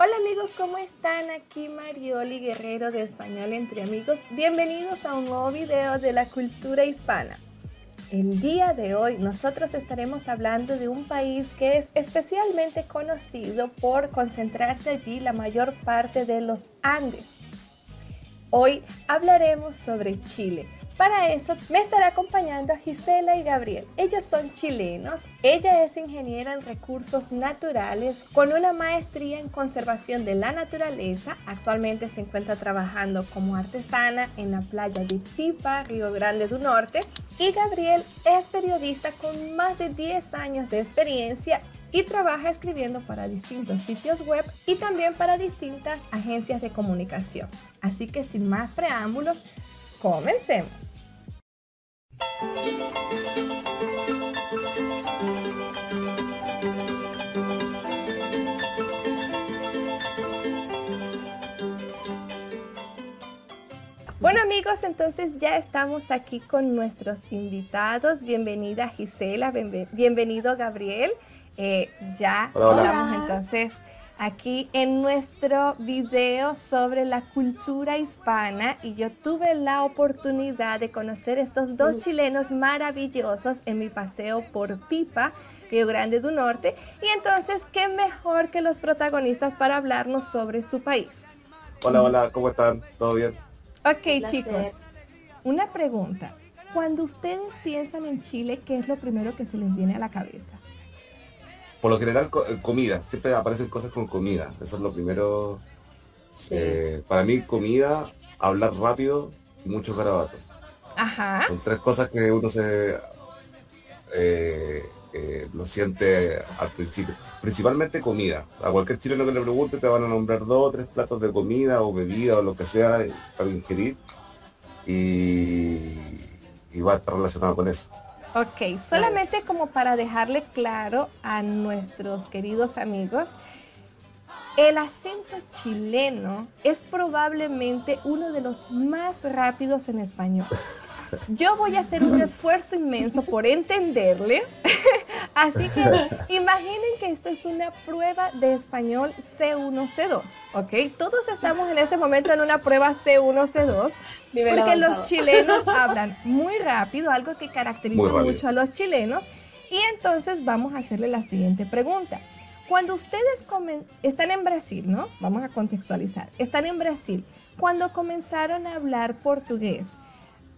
Hola amigos, ¿cómo están? Aquí Marioli Guerrero de Español entre Amigos. Bienvenidos a un nuevo video de la cultura hispana. El día de hoy nosotros estaremos hablando de un país que es especialmente conocido por concentrarse allí la mayor parte de los Andes. Hoy hablaremos sobre Chile para eso me estará acompañando Gisela y Gabriel. Ellos son chilenos. Ella es ingeniera en recursos naturales con una maestría en conservación de la naturaleza. Actualmente se encuentra trabajando como artesana en la playa de Pipa, Río Grande do Norte. Y Gabriel es periodista con más de 10 años de experiencia y trabaja escribiendo para distintos sitios web y también para distintas agencias de comunicación. Así que sin más preámbulos, comencemos. Bueno amigos, entonces ya estamos aquí con nuestros invitados. Bienvenida Gisela, bienvenido Gabriel. Eh, ya estamos entonces aquí en nuestro video sobre la cultura hispana y yo tuve la oportunidad de conocer estos dos chilenos maravillosos en mi paseo por Pipa, Río Grande do Norte. Y entonces, ¿qué mejor que los protagonistas para hablarnos sobre su país? Hola, hola, ¿cómo están? ¿Todo bien? Ok, chicos, una pregunta. Cuando ustedes piensan en Chile, ¿qué es lo primero que se les viene a la cabeza? Por lo general eh, comida, siempre aparecen cosas con comida, eso es lo primero. Eh, para mí comida, hablar rápido y muchos garabatos. Ajá. Son tres cosas que uno se eh, lo siente al principio. Principalmente comida. A cualquier chileno que le pregunte te van a nombrar dos o tres platos de comida o bebida o lo que sea para ingerir y, y va a estar relacionado con eso. Ok, solamente como para dejarle claro a nuestros queridos amigos, el acento chileno es probablemente uno de los más rápidos en español. Yo voy a hacer un esfuerzo inmenso por entenderles. Así que imaginen que esto es una prueba de español C1, C2, ¿ok? Todos estamos en este momento en una prueba C1, C2, porque los chilenos hablan muy rápido, algo que caracteriza mucho a los chilenos. Y entonces vamos a hacerle la siguiente pregunta. Cuando ustedes están en Brasil, ¿no? Vamos a contextualizar. Están en Brasil. Cuando comenzaron a hablar portugués,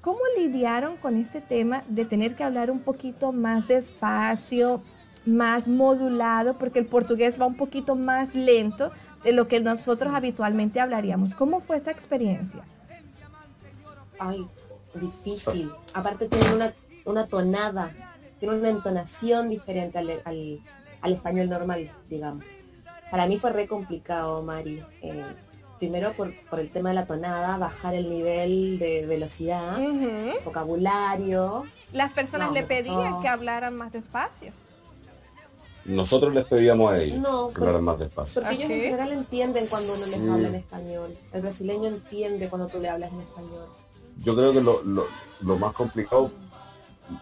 ¿Cómo lidiaron con este tema de tener que hablar un poquito más despacio, más modulado, porque el portugués va un poquito más lento de lo que nosotros habitualmente hablaríamos? ¿Cómo fue esa experiencia? Ay, difícil. Aparte tiene una, una tonada, tiene una entonación diferente al, al, español normal, digamos. Para mí fue re complicado, Mari. Eh, primero por, el tema de la tonada, bajar el nivel de velocidad, vocabulario. Las personas le pedían que hablaran más despacio. Nosotros les pedíamos a ellos que hablaran más despacio. Porque ellos en general entienden cuando uno les habla en español. El brasileño entiende cuando tú le hablas en español. Yo creo que lo, más complicado,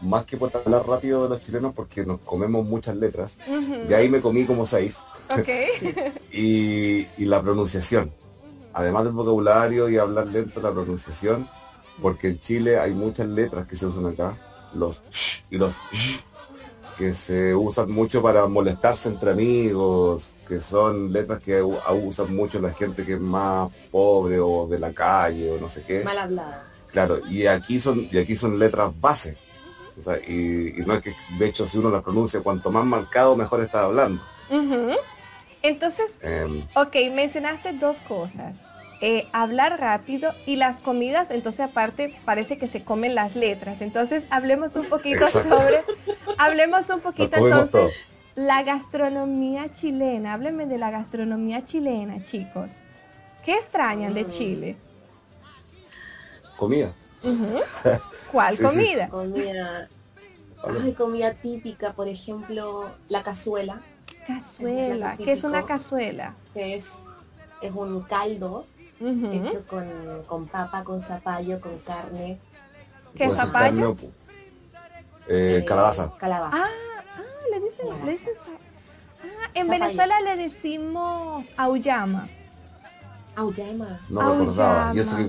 más que por hablar rápido de los chilenos, porque nos comemos muchas letras, y ahí me comí como seis. y, y la pronunciación además del vocabulario y hablar lento la pronunciación, porque en Chile hay muchas letras que se usan acá, los sh y los sh, que se usan mucho para molestarse entre amigos, que son letras que usan mucho la gente que es más pobre o de la calle o no sé qué. Mal hablada. Claro, y aquí son, y aquí son letras base. y, no es que, de hecho, si uno las pronuncia, cuanto más marcado, mejor está hablando. Entonces, em. ok, mencionaste dos cosas. Eh, hablar rápido y las comidas, entonces aparte parece que se comen las letras. Entonces hablemos un poquito sobre, hablemos un poquito entonces la gastronomía chilena. Háblenme de la gastronomía chilena, chicos. ¿Qué extrañan de mm. Chile? Comida. ¿Cuál comida? Comida. comida típica, por ejemplo, la cazuela. Cazuela. ¿Qué es una cazuela? Que es, es un caldo hecho con, papa, con zapallo, con carne. ¿Qué es zapallo? Eh, calabaza. Calabaza. Ah, ah le dicen, le dicen Ah, en Venezuela le decimos auyama. Auyama. No recordaba. Y eso que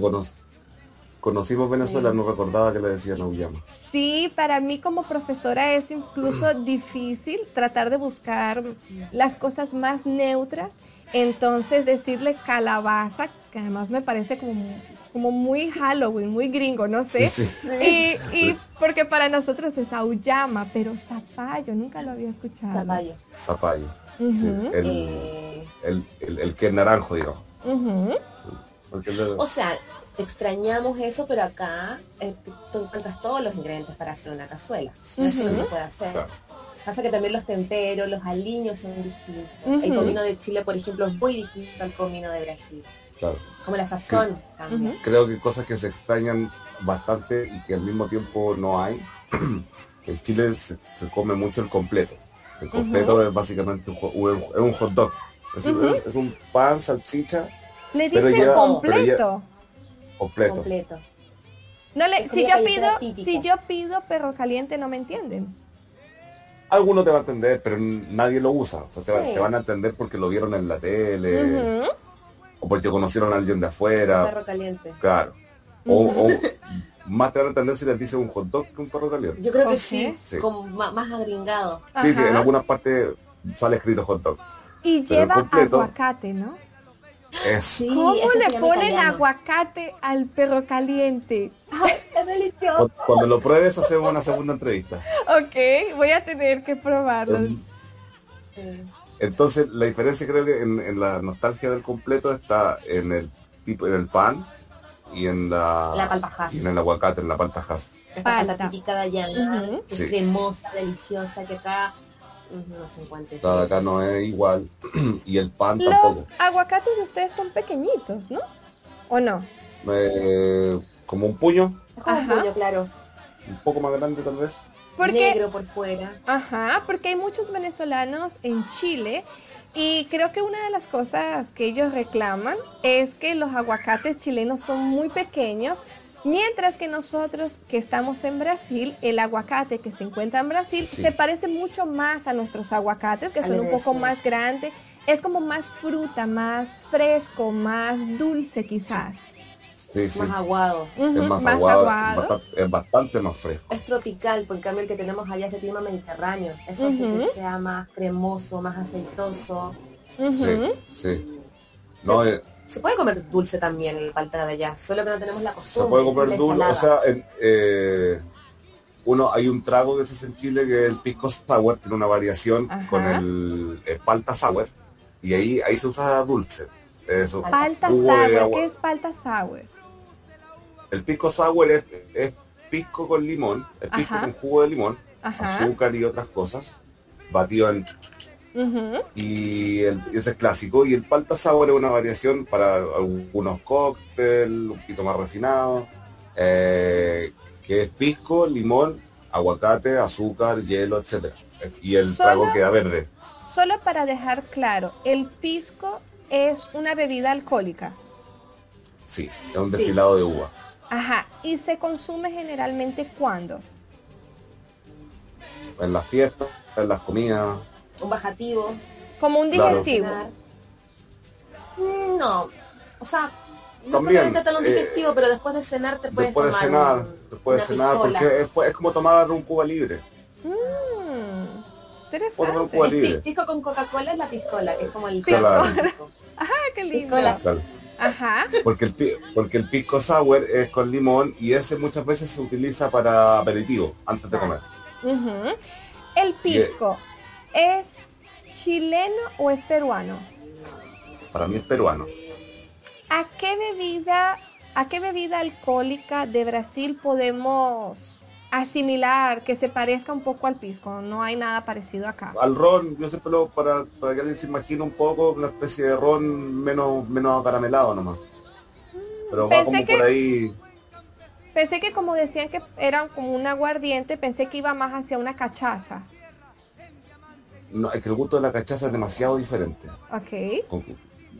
conocimos Venezuela, no recordaba que le decían auyama. Sí, para mí como profesora es incluso difícil tratar de buscar las cosas más neutras. Entonces decirle calabaza, que además me parece como como muy Halloween, muy gringo, no sé. Y, porque para nosotros es auyama, pero zapallo, nunca lo había escuchado. Zapallo. Zapallo. Eh. el, el, que es naranjo, digo. O sea, extrañamos eso, pero acá eh, tú encuentras todos los ingredientes para hacer una cazuela. Eso no se puede hacer. Pasa que también los temperos, los aliños son distintos. El comino de Chile, por ejemplo, es muy distinto al comino de Brasil. Como la sazón Creo que cosas que se extrañan bastante y que al mismo tiempo no hay. en Chile se, come mucho el completo. El completo es básicamente un, es un hot dog. Es, un pan, salchicha. Le dicen completo. completo. No le, si yo pido, si yo pido perro caliente no me entienden. Algunos te van a entender, pero nadie lo usa. O sea, te, van a entender porque lo vieron en la tele o porque conocieron a alguien de afuera. Un perro caliente. Claro. O, más te van a entender si les dice un hot dog que un perro caliente. Yo creo que sí, Como más, agringado. Sí, sí, en algunas partes sale escrito hot dog. Y lleva aguacate, ¿no? Es... ¿Cómo le ponen aguacate al perro caliente? es delicioso. Cuando, lo pruebes hacemos una segunda entrevista. Ok, voy a tener que probarlo. Entonces, la diferencia creo que en, la nostalgia del completo está en el tipo, en el pan y en la, la y en el aguacate, en la paltajas. La típica de allá, es cremosa, deliciosa, que acá no se encuentra. Claro, acá no es igual. y el pan Los tampoco. Los aguacates de ustedes son pequeñitos, ¿no? ¿O no? Eh, como un puño. Es como un puño, claro. Un poco más grande tal vez. Porque, negro por fuera. Ajá, porque hay muchos venezolanos en Chile y creo que una de las cosas que ellos reclaman es que los aguacates chilenos son muy pequeños, mientras que nosotros que estamos en Brasil, el aguacate que se encuentra en Brasil se parece mucho más a nuestros aguacates, que son un poco más grandes, es como más fruta, más fresco, más dulce quizás. Más aguado. es más, aguado, Es, bastante, más fresco. Es tropical, porque en cambio el que tenemos allá es de clima mediterráneo. Eso hace que sea más cremoso, más aceitoso. Sí, sí. Eh, se puede comer dulce también el palta de allá, solo que no tenemos la costumbre. Se puede comer dulce, o sea, eh, uno hay un trago que se hace en Chile que el pisco sour tiene una variación con el, palta sour y ahí ahí se usa dulce. Eso. Palta sour, ¿qué es palta sour? El pisco sour es, pisco con limón, es pisco con jugo de limón, azúcar y otras cosas, batido en... Y ese es clásico. Y el palta sour es una variación para algunos cócteles, un poquito más refinado, eh, que es pisco, limón, aguacate, azúcar, hielo, etcétera. Y el trago queda verde. Solo para dejar claro, el pisco es una bebida alcohólica. Sí, es un destilado de uva. Ajá, ¿y se consume generalmente cuándo? En las fiestas, en las comidas. Un bajativo. Como un digestivo. Mm, no, o sea, no También, te un eh, digestivo, pero después de cenar te puedes después tomar de cenar, después de cenar, porque es, como tomar un Cuba libre. Mmm, interesante. Un Cuba libre. Pisco con Coca-Cola es la piscola, que es como el claro. Ajá, qué lindo. Ajá. Porque el, porque el pisco sour es con limón y ese muchas veces se utiliza para aperitivo, antes de comer. ¿El pisco es chileno o es peruano? Para mí es peruano. ¿A qué bebida, a qué bebida alcohólica de Brasil podemos asimilar, que se parezca un poco al pisco. No hay nada parecido acá. Al ron, yo siempre lo, para, para que alguien se imagine un poco, una especie de ron menos, menos acaramelado nomás. Pero va como por ahí. Pensé que como decían que era como un aguardiente, pensé que iba más hacia una cachaza. No, es que el gusto de la cachaza es demasiado diferente. Ok.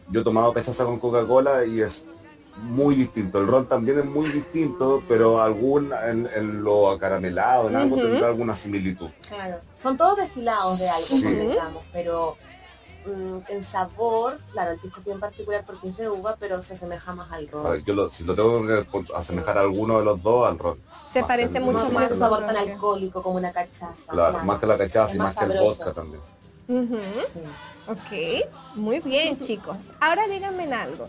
yo he tomado cachaza con Coca-Cola y es muy distinto. El ron también es muy distinto, pero algún en, lo acaramelado, en algo tendrá alguna similitud. Claro, son todos destilados de algo, pero mm, en sabor, claro, el pisco en particular porque es de uva, pero se asemeja más al ron. yo si lo tengo que asemejar a alguno de los dos, al ron. Se parece mucho más. un sabor tan alcohólico como una cachaza. Claro, más que la cachaza y más, que el vodka también. Ok, muy bien chicos. Ahora díganme algo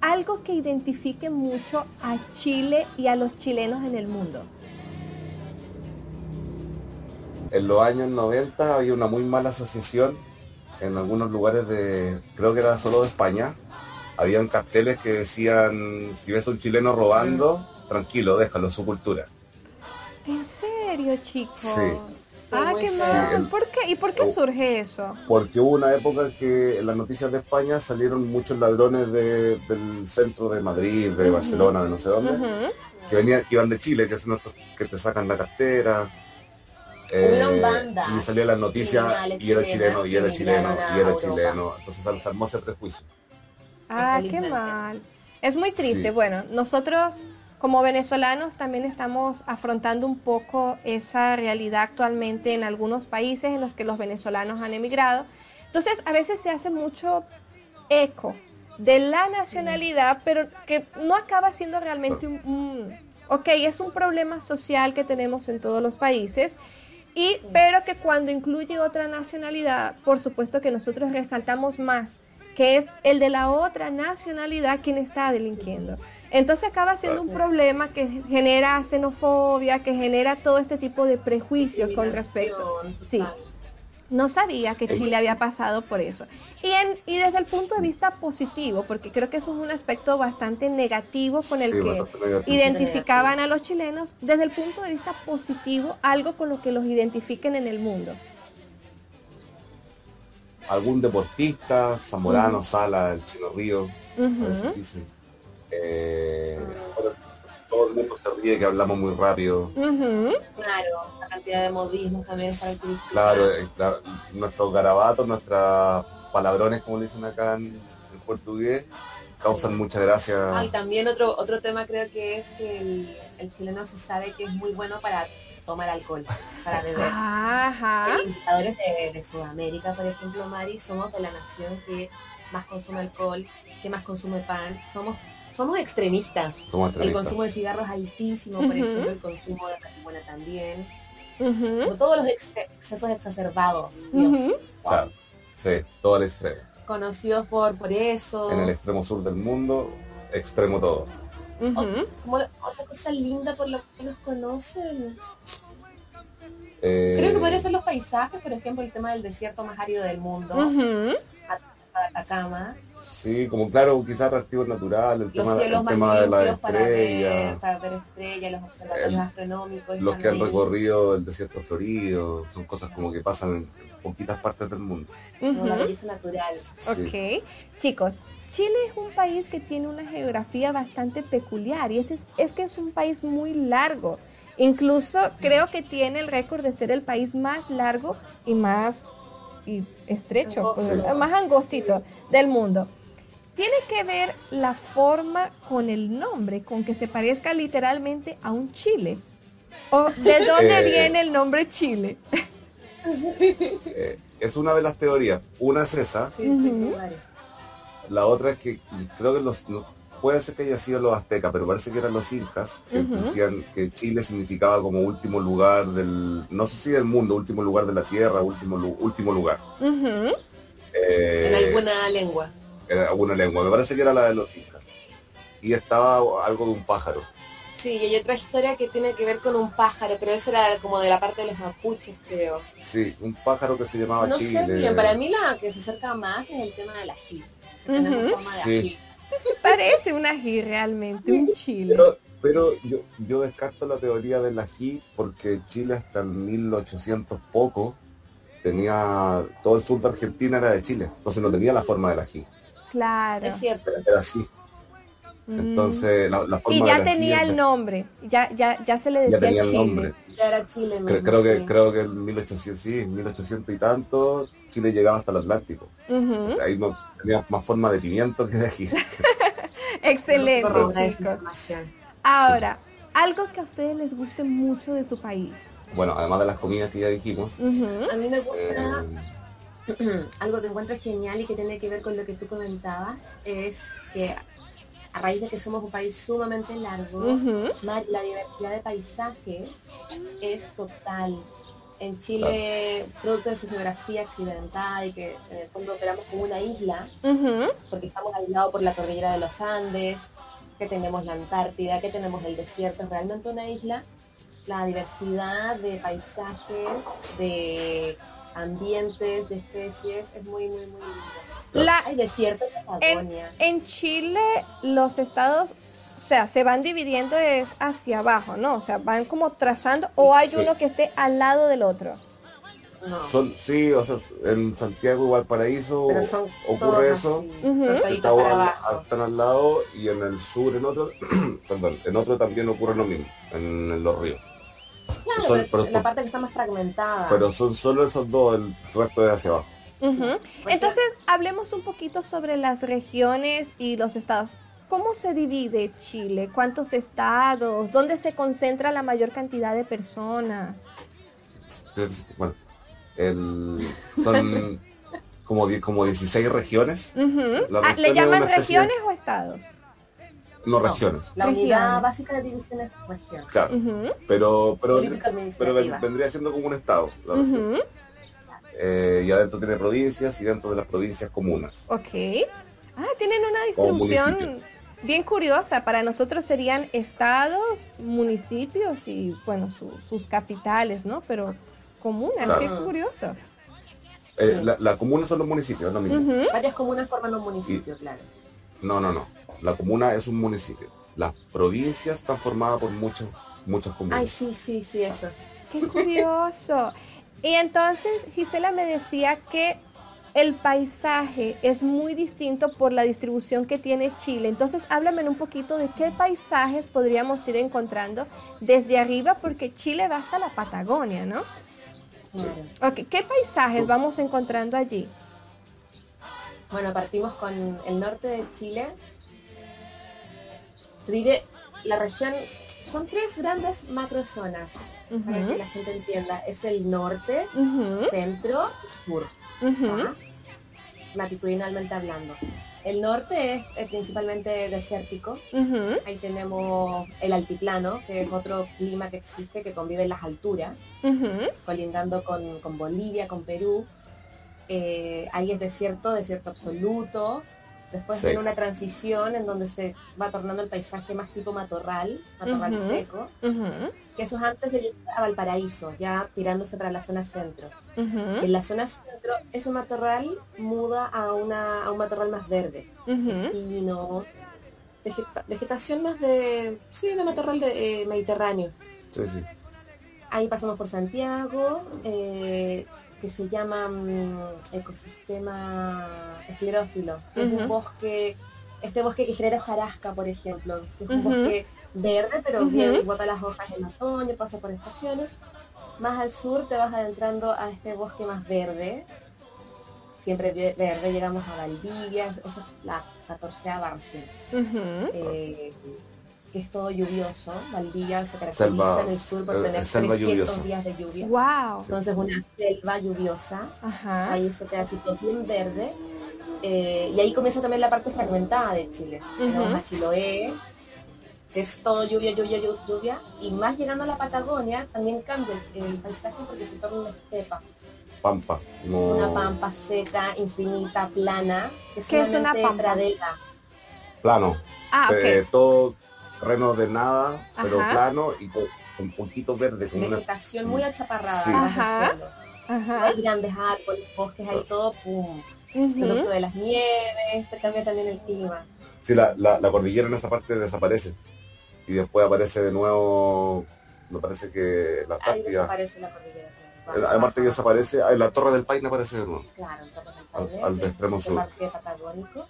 algo que identifique mucho a Chile y a los chilenos en el mundo? En los años 90 había una muy mala asociación en algunos lugares de, creo que era solo de España. Habían carteles que decían, si ves a un chileno robando, tranquilo, déjalo, su cultura. ¿En serio, chicos? Sí. Ah, qué mal. ¿Por qué? ¿Y por qué surge eso? Porque hubo una época que en las noticias de España salieron muchos ladrones del centro de Madrid, de Barcelona, de no sé dónde, que venían, que iban de Chile, que, son que te sacan la cartera. Eh, y salían las noticias y era chileno, y era chileno, y era chileno. Entonces se armó ese prejuicio. Ah, qué mal. Es muy triste. Bueno, nosotros como venezolanos también estamos afrontando un poco esa realidad actualmente en algunos países en los que los venezolanos han emigrado. Entonces, a veces se hace mucho eco de la nacionalidad, pero que no acaba siendo realmente un, ok, es un problema social que tenemos en todos los países. Y, pero que cuando incluye otra nacionalidad, por supuesto que nosotros resaltamos más que es el de la otra nacionalidad quien está delinquiendo. Entonces acaba siendo un problema que genera xenofobia, que genera todo este tipo de prejuicios con respecto. Sí. No sabía que Chile había pasado por eso. Y, en, y desde el punto de vista positivo, porque creo que eso es un aspecto bastante negativo con el que identificaban a los chilenos, desde el punto de vista positivo, algo con lo que los identifiquen en el mundo. Algún deportista, Zamorano, Sala, el Chino Río, eh, todo el mundo se ríe que hablamos muy rápido. Claro, la cantidad de modismos también es Claro, eh, nuestros garabatos, nuestras palabrones, como dicen acá en, portugués, causan mucha gracia. y también otro otro tema creo que es que el, chileno se sabe que es muy bueno para tomar alcohol, para beber. Ajá. Los indicadores de, de, Sudamérica, por ejemplo, Mari, somos de la nación que más consume alcohol, que más consume pan. Somos somos extremistas. El consumo de cigarros es altísimo, por ejemplo, el consumo de marihuana también. Como todos los excesos exacerbados. Dios. Claro, sí, todo el extremo. Conocidos por, por eso. En el extremo sur del mundo, extremo todo. como otra cosa linda por lo que nos conocen. Creo que podría ser los paisajes, por ejemplo, el tema del desierto más árido del mundo. Atacama. Sí, como claro, quizás atractivos naturales, el tema, el tema de la estrella. Para ver, estrellas, los observatorios astronómicos. Los que han recorrido el desierto florido, son cosas como que pasan en poquitas partes del mundo. La belleza natural. Ok. Chicos, Chile es un país que tiene una geografía bastante peculiar y es, es que es un país muy largo. Incluso creo que tiene el récord de ser el país más largo y más y estrecho, pues, más angostito del mundo. Tiene que ver la forma con el nombre, con que se parezca literalmente a un chile. ¿O de dónde eh. viene el nombre Chile? Eh, es una de las teorías. Una es esa. la otra es que creo que los, puede ser que haya sido los aztecas, pero parece que eran los incas, que decían que Chile significaba como último lugar del, no sé si del mundo, último lugar de la tierra, último, último lugar. Eh, en alguna lengua. En alguna lengua, me parece que era la de los incas. Y estaba algo de un pájaro. Sí, y hay otra historia que tiene que ver con un pájaro, pero eso era como de la parte de los mapuches, creo. Sí, un pájaro que se llamaba Chile. No sé bien, para mí la que se acerca más es el tema del ají. Uh sí. Se parece un ají realmente, un chile. Pero, yo, yo descarto la teoría del ají porque Chile hasta el 1800 poco tenía, todo el sur de Argentina era de Chile, entonces no tenía la forma del ají. Claro. Es cierto. Era así. Entonces, la, forma Y ya tenía el nombre, ya, ya, ya se le decía ya tenía Chile. El nombre. Ya era Chile. creo, que, creo que en 1800, sí, 1800 y tanto, Chile llegaba hasta el Atlántico. ahí no, tenía más forma de pimiento que de ají. Excelente, chicos. Ahora, algo que a ustedes les guste mucho de su país. Bueno, además de las comidas que ya dijimos. A mí me gusta eh, algo que encuentro genial y que tiene que ver con lo que tú comentabas, es que a raíz de que somos un país sumamente largo, la diversidad de paisajes es total. En Chile, producto de su geografía accidentada y que en el fondo operamos como una isla, porque estamos aislados por la cordillera de los Andes, que tenemos la Antártida, que tenemos el desierto, es realmente una isla. La diversidad de paisajes, de ambientes, de especies, es muy, muy, muy la, desierto en, en, Chile los estados, o sea, se van dividiendo es hacia abajo, ¿no? O sea, van como trazando o hay uno que esté al lado del otro. Son, sí, o sea, en Santiago igual Paraíso ocurre eso. están, al lado y en el sur en otro, perdón, en otro también ocurre lo mismo, en, los ríos. la parte que está más fragmentada. Pero son solo esos dos, el resto de hacia abajo. Entonces, hablemos un poquito sobre las regiones y los estados. ¿Cómo se divide Chile? ¿Cuántos estados? ¿Dónde se concentra la mayor cantidad de personas? Bueno, son como, como 16 regiones. Ah, ¿Le llaman regiones o estados? No, regiones. La unidad básica de división es región. Claro, pero, pero, pero vendría siendo como un estado. Eh, y adentro tiene provincias y dentro de las provincias comunas. Ok. Ah, tienen una distribución bien curiosa. Para nosotros serían estados, municipios y, bueno, sus capitales, ¿no? Pero comunas, qué curioso. Eh, la, comuna son los municipios, ¿no? Varias comunas forman los municipios, claro. No, no, no. La comuna es un municipio. Las provincias están formadas por muchas, muchas comunas. Ay, sí, sí, sí, eso. Qué curioso. Y entonces Gisela me decía que el paisaje es muy distinto por la distribución que tiene Chile. Entonces, háblame un poquito de qué paisajes podríamos ir encontrando desde arriba, porque Chile va hasta la Patagonia, ¿no? Ok, ¿qué paisajes vamos encontrando allí? Bueno, partimos con el norte de Chile. Se divide la región, son tres grandes macrozonas para que la gente entienda. Es el norte, centro y sur, latitudinalmente hablando. El norte es, principalmente desértico. Ahí tenemos el altiplano, que es otro clima que existe, que convive en las alturas, colindando con, Bolivia, con Perú. Eh, ahí es desierto, desierto absoluto. Después viene una transición en donde se va tornando el paisaje más tipo matorral, matorral seco, que eso es antes de llegar a Valparaíso, ya tirándose para la zona centro. En la zona centro, ese matorral muda a, una, a un matorral más verde, y no vegetación más de, sí, de matorral de, eh, mediterráneo. Sí, sí. Ahí pasamos por Santiago, eh, que se llama mm, ecosistema esclerófilo. Es un bosque, este bosque que genera hojarasca, por ejemplo, es un bosque verde, pero bien guapa las hojas en otoño, pasa por estaciones. Más al sur te vas adentrando a este bosque más verde, siempre verde, llegamos a Valdivia, eso es la 14 región que es todo lluvioso. Valdivia se caracteriza en el sur por tener 300 días de lluvia. Wow. Entonces una selva lluviosa. Ajá. Ahí ese pedacito bien verde. Eh, y ahí comienza también la parte fragmentada de Chile. Uh Chiloé, que es todo lluvia, lluvia, lluvia. Y más llegando a la Patagonia, también cambia el, paisaje porque se torna una estepa. Pampa. Una pampa seca, infinita, plana. Que ¿Qué es una pampa? Pradera. Plano. Ah, eh, todo terreno de nada, pero plano y con, un poquito verde. Con Vegetación muy achaparrada. Hay grandes árboles, bosques, hay todo, pum. Producto de las nieves, cambia también el clima. Sí, la, cordillera en esa parte desaparece. Y después aparece de nuevo, me parece que la Ahí desaparece la cordillera. Además que desaparece, la Torre del Paine aparece de nuevo. Claro, el Torre del Paine. Al, extremo sur. patagónico.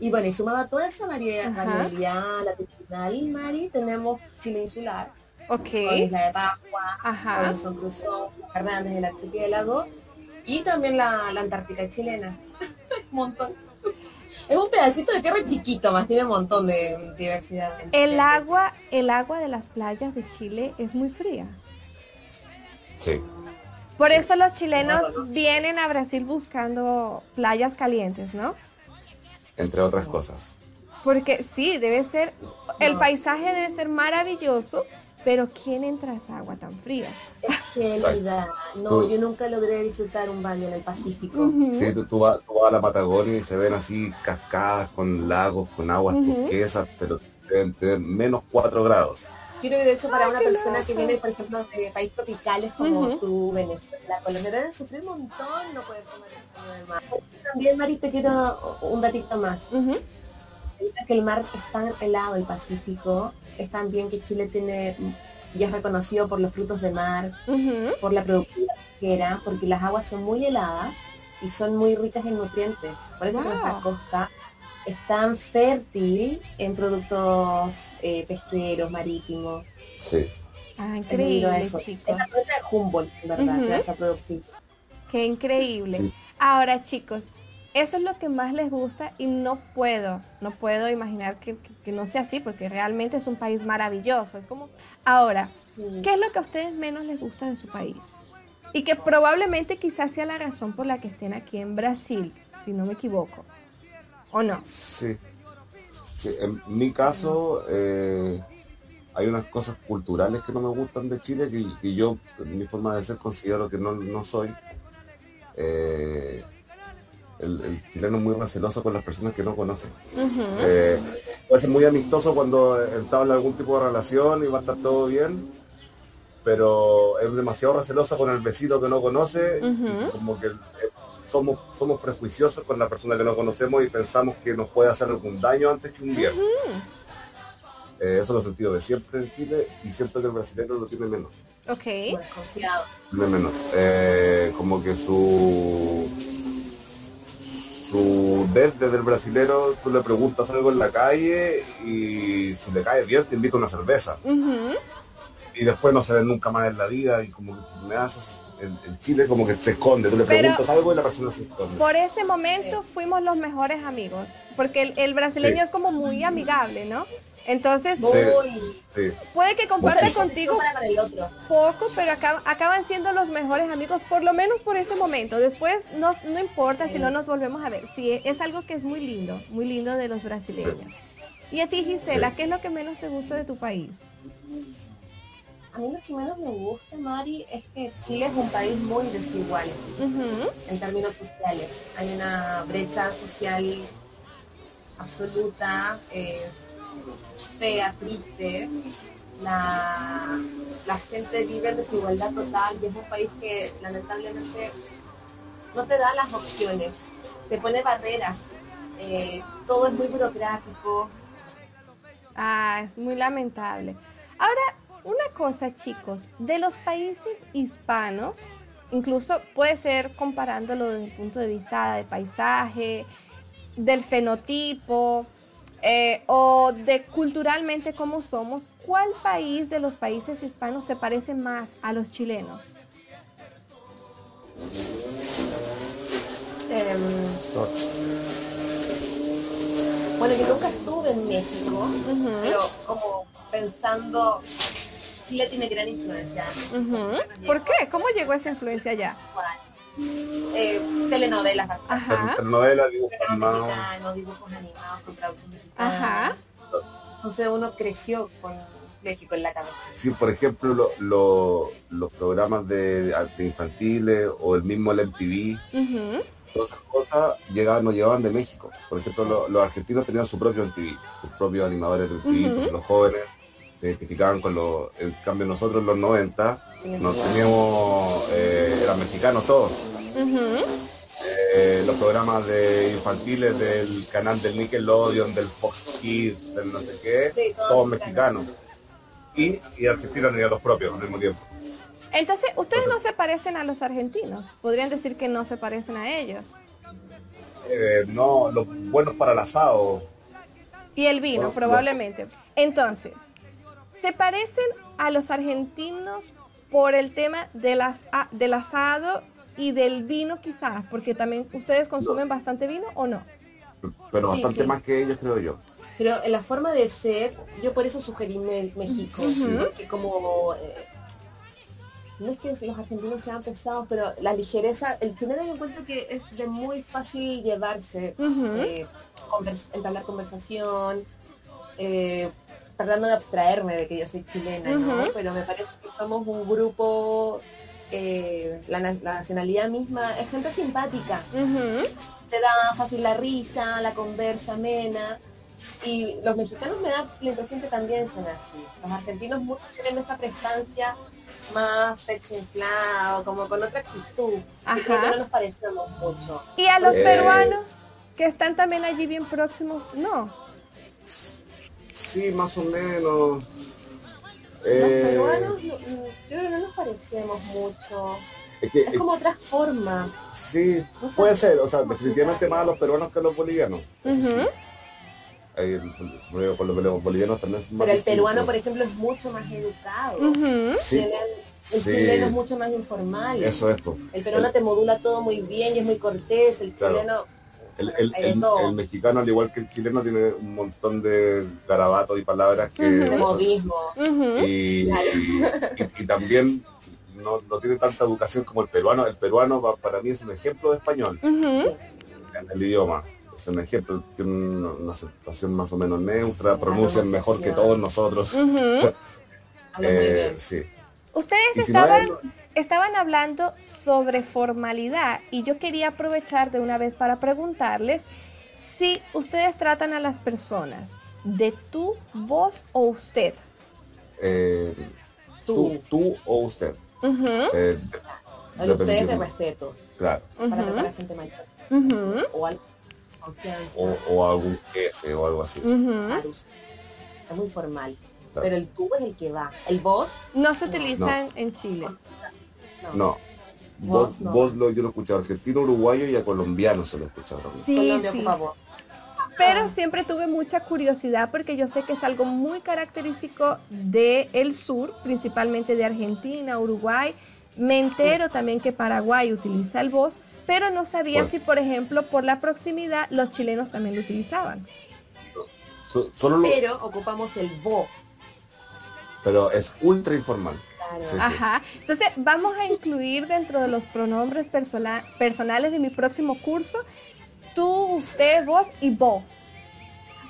Y bueno, y sumado a toda esa variedad, variabilidad latitudinal, Mari, tenemos Chile insular, okay. Isla de Pascua, Robinson Crusoe, Fernández del Archipiélago y también la, la Antártica chilena. Un montón. Es un pedacito de tierra chiquito, más tiene un montón de diversidad. El agua, el agua de las playas de Chile es muy fría. Sí. Por eso los chilenos vienen a Brasil buscando playas calientes, ¿no? Entre otras cosas. Porque sí, debe ser, el paisaje debe ser maravilloso, pero ¿quién entra a esa agua tan fría? Es gélida. No, yo nunca logré disfrutar un baño en el Pacífico. Sí, tú, vas, a la Patagonia y se ven así cascadas con lagos, con aguas turquesas, pero deben tener menos 4 grados. Quiero que eso para una persona que viene, por ejemplo, de países tropicales como tú, Venezuela, Colombia, deben sufrir un montón no poder tomar el mar. También, Mari, te quiero un datito más. Que el mar es tan helado, el Pacífico, es también que Chile tiene, ya es reconocido por los frutos de mar, por la productividad pesquera, porque las aguas son muy heladas y son muy ricas en nutrientes. Por eso nuestra costa es tan fértil en productos eh, pesqueros, marítimos. Sí. Ah, increíble, chicos. Es la de Humboldt, ¿verdad? esa productividad. Qué increíble. Ahora, chicos, eso es lo que más les gusta y no puedo, no puedo imaginar que, no sea así porque realmente es un país maravilloso. Es como, ahora, ¿qué es lo que a ustedes menos les gusta de su país? Y que probablemente quizás sea la razón por la que estén aquí en Brasil, si no me equivoco. ¿O no? Sí. en mi caso, eh, hay unas cosas culturales que no me gustan de Chile que, yo, en mi forma de ser, considero que no, soy. Eh, el, chileno es muy receloso con las personas que no conoce. Eh, puede ser muy amistoso cuando entabla algún tipo de relación y va a estar todo bien, pero es demasiado receloso con el vecino que no conoce, como que somos, somos prejuiciosos con la persona que no conocemos y pensamos que nos puede hacer algún daño antes que un bien. Eh, eso lo he sentido de siempre en Chile y siempre que el brasileño lo tiene menos. Ok. Desconfiado. Tiene menos. Eh, como que su su desde del brasilero, tú le preguntas algo en la calle y si le cae bien te invita a una cerveza. Y después no se ve nunca más en la vida y como que me haces en, Chile como que se esconde, tú le preguntas algo y la persona se esconde. Por ese momento fuimos los mejores amigos, porque el, brasileño es como muy amigable, ¿no? Entonces, puede que comparte contigo poco, pero acaban siendo los mejores amigos, por lo menos por ese momento. Después no, no importa si no nos volvemos a ver. Sí, es algo que es muy lindo, muy lindo de los brasileños. Y a ti, Gisela, ¿qué es lo que menos te gusta de tu país? A mí lo que menos me gusta, Mari, es que Chile es un país muy desigual en términos sociales. Hay una brecha social absoluta, eh, fea, triste. La, la gente vive en desigualdad total y es un país que lamentablemente no te da las opciones, te pone barreras, eh, todo es muy burocrático. Ah, es muy lamentable. Ahora, una cosa, chicos, de los países hispanos, incluso puede ser comparándolo desde el punto de vista de paisaje, del fenotipo eh, o de culturalmente cómo somos, ¿cuál país de los países hispanos se parece más a los chilenos? Em, bueno, yo nunca estuve en México, pero como pensando Chile tiene gran influencia. ¿Por qué? ¿Cómo llegó esa influencia allá? Eh, telenovelas. Ajá. Telenovelas, dibujos animados. dibujos animados con traducción Ajá. Entonces uno creció con México en la cabeza. Sí, por ejemplo, los programas de arte infantiles o el mismo el MTV, todas esas cosas llegaban, nos llevaban de México. Por ejemplo, los argentinos tenían su propio MTV, sus propios animadores de MTV, los jóvenes se identificaban con los, el cambio nosotros en los 90, nos teníamos, eh, eran mexicanos todos. Eh, los programas de infantiles del canal del Nickelodeon, del Fox Kids, del no sé qué, todos mexicanos. Y, y Argentina tenía los propios al mismo tiempo. Entonces, ustedes no se parecen a los argentinos. Podrían decir que no se parecen a ellos. Eh, no, los buenos para el asado. Y el vino, probablemente. Entonces, se parecen a los argentinos por el tema de las, del asado y del vino quizás, porque también ustedes consumen bastante vino o no. pero bastante más que ellos, creo yo. Pero en la forma de ser, yo por eso sugerí México, porque como... Eh, no es que los argentinos sean pesados, pero la ligereza, el chileno yo encuentro que es de muy fácil llevarse, eh, entablar conversación, eh, tratando de abstraerme de que yo soy chilena, ¿no? Pero me parece que somos un grupo, eh, la, nacionalidad misma, es gente simpática. Te da fácil la risa, la conversa amena. Y los mexicanos me da la impresión que también son así. Los argentinos muchos tienen esta prestancia más pecho inflado, como con otra actitud. Ajá. Creo que no nos parecemos mucho. ¿Y a los eh. peruanos que están también allí bien próximos? No. Sí, más o menos. Los eh, peruanos, yo creo que no nos parecemos mucho. Es, como otra forma. Sí, puede ser. O sea, definitivamente más a los peruanos que a los bolivianos. los también Pero el peruano, por ejemplo, es mucho más educado. sí. el chileno es mucho más informal. Eso es. El peruano te modula todo muy bien y es muy cortés. El chileno el, mexicano, al igual que el chileno, tiene un montón de garabatos y palabras que... y, también no, tiene tanta educación como el peruano. El peruano para mí es un ejemplo de español. En el idioma. Es un ejemplo, tiene una, situación más o menos neutra, pronuncian mejor que todos nosotros. Eh, sí. Ustedes estaban estaban hablando sobre formalidad y yo quería aprovechar de una vez para preguntarles si ustedes tratan a las personas de tú, vos o usted. Eh, tú. tú. o usted. Eh, el usted es de respeto. Claro. Para tratar a la gente mayor. O algo confianza. O, algún jefe o algo así. Es muy formal. Pero el tú es el que va. El vos. No se utiliza en Chile. No. Vos, lo, yo lo he escuchado argentino, uruguayo y a colombiano se lo he escuchado Sí, sí. Pero siempre tuve mucha curiosidad porque yo sé que es algo muy característico del el sur, principalmente de Argentina, Uruguay. Me entero también que Paraguay utiliza el vos, pero no sabía si, por ejemplo, por la proximidad, los chilenos también lo utilizaban. Pero ocupamos el vos. Pero es ultra informal. Ajá. Entonces, vamos a incluir dentro de los pronombres personales de mi próximo curso, tú, usted, vos y vos.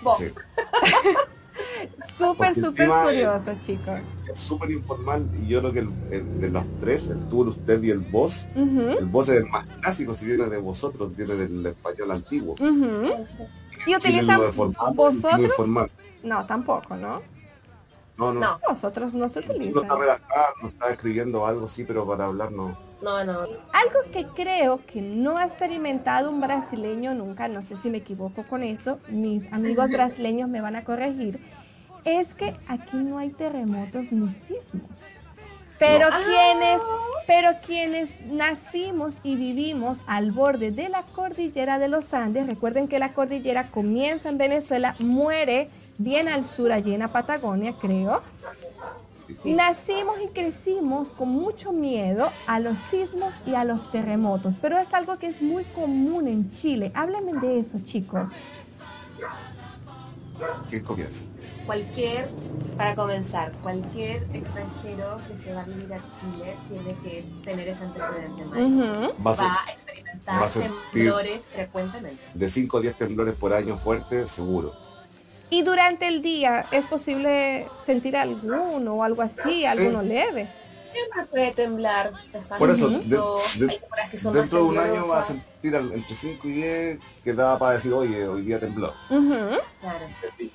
Vos. Sí. súper, súper curioso, chicos. Es súper informal y yo creo que de los tres, el tú, el usted y el vos, el vos es el más clásico, si viene de vosotros, viene del español antiguo. ¿Y utilizan vosotros? No, tampoco, ¿no? No, no. Nosotros no se utiliza. No está no está escribiendo algo así, pero para hablar no. No, no. Algo que creo que no ha experimentado un brasileño nunca, no sé si me equivoco con esto, mis amigos brasileños me van a corregir, es que aquí no hay terremotos ni sismos. Pero quienes, pero quienes nacimos y vivimos al borde de la cordillera de los Andes, recuerden que la cordillera comienza en Venezuela, muere bien al sur, allí en la Patagonia, creo. Nacimos y crecimos con mucho miedo a los sismos y a los terremotos, pero es algo que es muy común en Chile. Háblenme de eso, chicos. ¿Qué comienza? Cualquier, para comenzar, cualquier extranjero que se va a vivir a Chile tiene que tener ese antecedente. va, a experimentar temblores frecuentemente. De 5 a 10 temblores por año fuertes, seguro y durante el día es posible sentir alguno o algo así, alguno leve. Siempre puede temblar. Por eso, dentro de un año va a sentir entre 5 y 10 que da para decir, oye, hoy día tembló. Claro.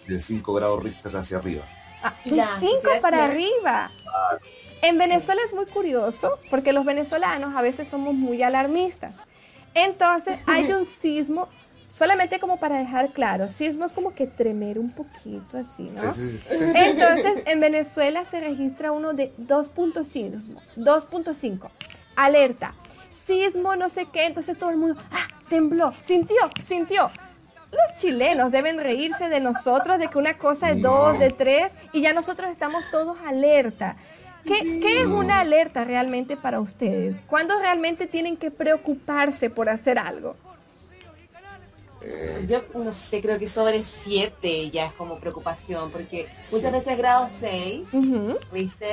De 5 grados Richter hacia arriba. Ah, de 5 para arriba. En Venezuela es muy curioso porque los venezolanos a veces somos muy alarmistas. Entonces hay un sismo Solamente como para dejar claro, sismo es como que tremer un poquito así, ¿no? Entonces, en Venezuela se registra uno de 2.5, 2.5. Alerta, sismo, no sé qué, entonces todo el mundo, ah, tembló, sintió, sintió. Los chilenos deben reírse de nosotros, de que una cosa es dos, de tres, y ya nosotros estamos todos alerta. ¿Qué, ¿Qué, es una alerta realmente para ustedes? ¿Cuándo realmente tienen que preocuparse por hacer algo? Eh, yo no sé, creo que sobre 7 ya es como preocupación, porque muchas veces grado 6, ¿viste?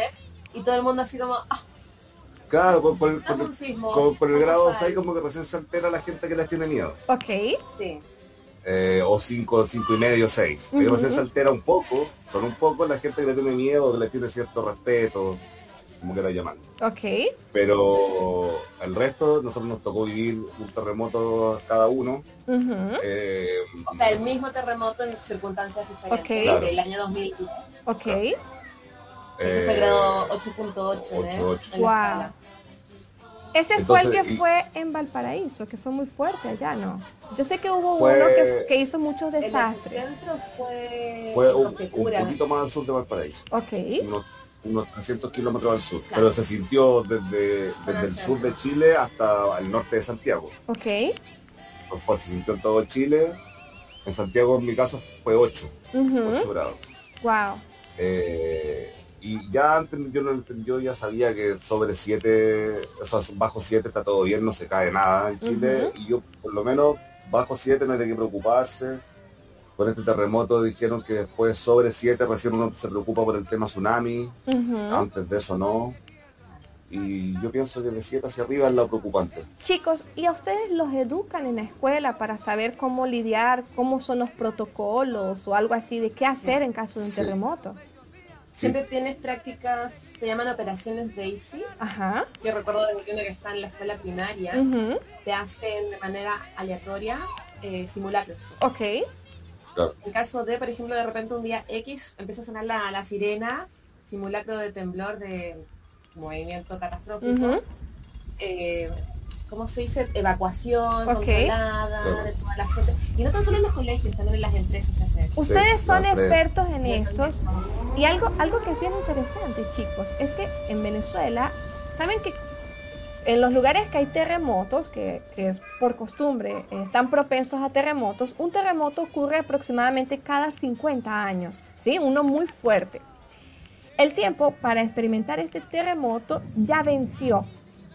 Y todo el mundo así como... Ah, claro, con, el, grado 6 como que recién se altera la gente que les tiene miedo. Ok. Sí. Eh, o 5, 5 y medio, 6. Uh -huh. se altera un poco, son un poco la gente que le tiene miedo, que le tiene cierto respeto, como quiera llamar. Ok. Pero el resto, nosotros nos tocó vivir un terremoto cada uno. eh, o sea, el mismo terremoto en circunstancias diferentes. Okay. Claro. El año 2010. Ok. Ese fue grado 8.8. Wow. Ese Entonces, fue el que y, fue en Valparaíso, que fue muy fuerte allá, ¿no? Yo sé que hubo fue, uno que, que, hizo muchos desastres. El centro fue, fue un, un, poquito más al sur de Valparaíso. Ok. Unos, unos 300 kilómetros al sur. Claro. Pero se sintió desde, desde el sur de Chile hasta el norte de Santiago. Ok. Por favor, se sintió en todo Chile. En Santiago, en mi caso, fue 8. Uh -huh. 8 grados. Wow. Eh, y ya antes yo, no, yo ya sabía que sobre 7, o sea, bajo 7 está todo bien, no se cae nada en Chile. Uh -huh. Y yo, por lo menos, bajo 7 no hay de qué preocuparse. Con este terremoto dijeron que después sobre 7 recién uno se preocupa por el tema tsunami. Uh -huh. Antes de eso no. Y yo pienso que de 7 hacia arriba es lo preocupante. Chicos, ¿y a ustedes los educan en la escuela para saber cómo lidiar, cómo son los protocolos o algo así de qué hacer en caso de un sí. terremoto? Siempre sí. tienes prácticas, se llaman operaciones DAISY. Ajá. Yo recuerdo de uno que está en la escuela primaria, uh -huh. te hacen de manera aleatoria eh, simulacros. Ok. Claro. En caso de, por ejemplo, de repente un día X empieza a sonar la, la sirena, simulacro de temblor de movimiento catastrófico. Uh -huh. eh, ¿cómo se dice? Evacuación okay. controlada de toda la gente. Y no tan solo en los colegios, también en las empresas eso. Ustedes sí, son expertos en estos. Y algo, algo que es bien interesante, chicos, es que en Venezuela, ¿saben que en los lugares que hay terremotos, que, que es por costumbre, están propensos a terremotos, un terremoto ocurre aproximadamente cada 50 años, ¿sí? Uno muy fuerte. El tiempo para experimentar este terremoto ya venció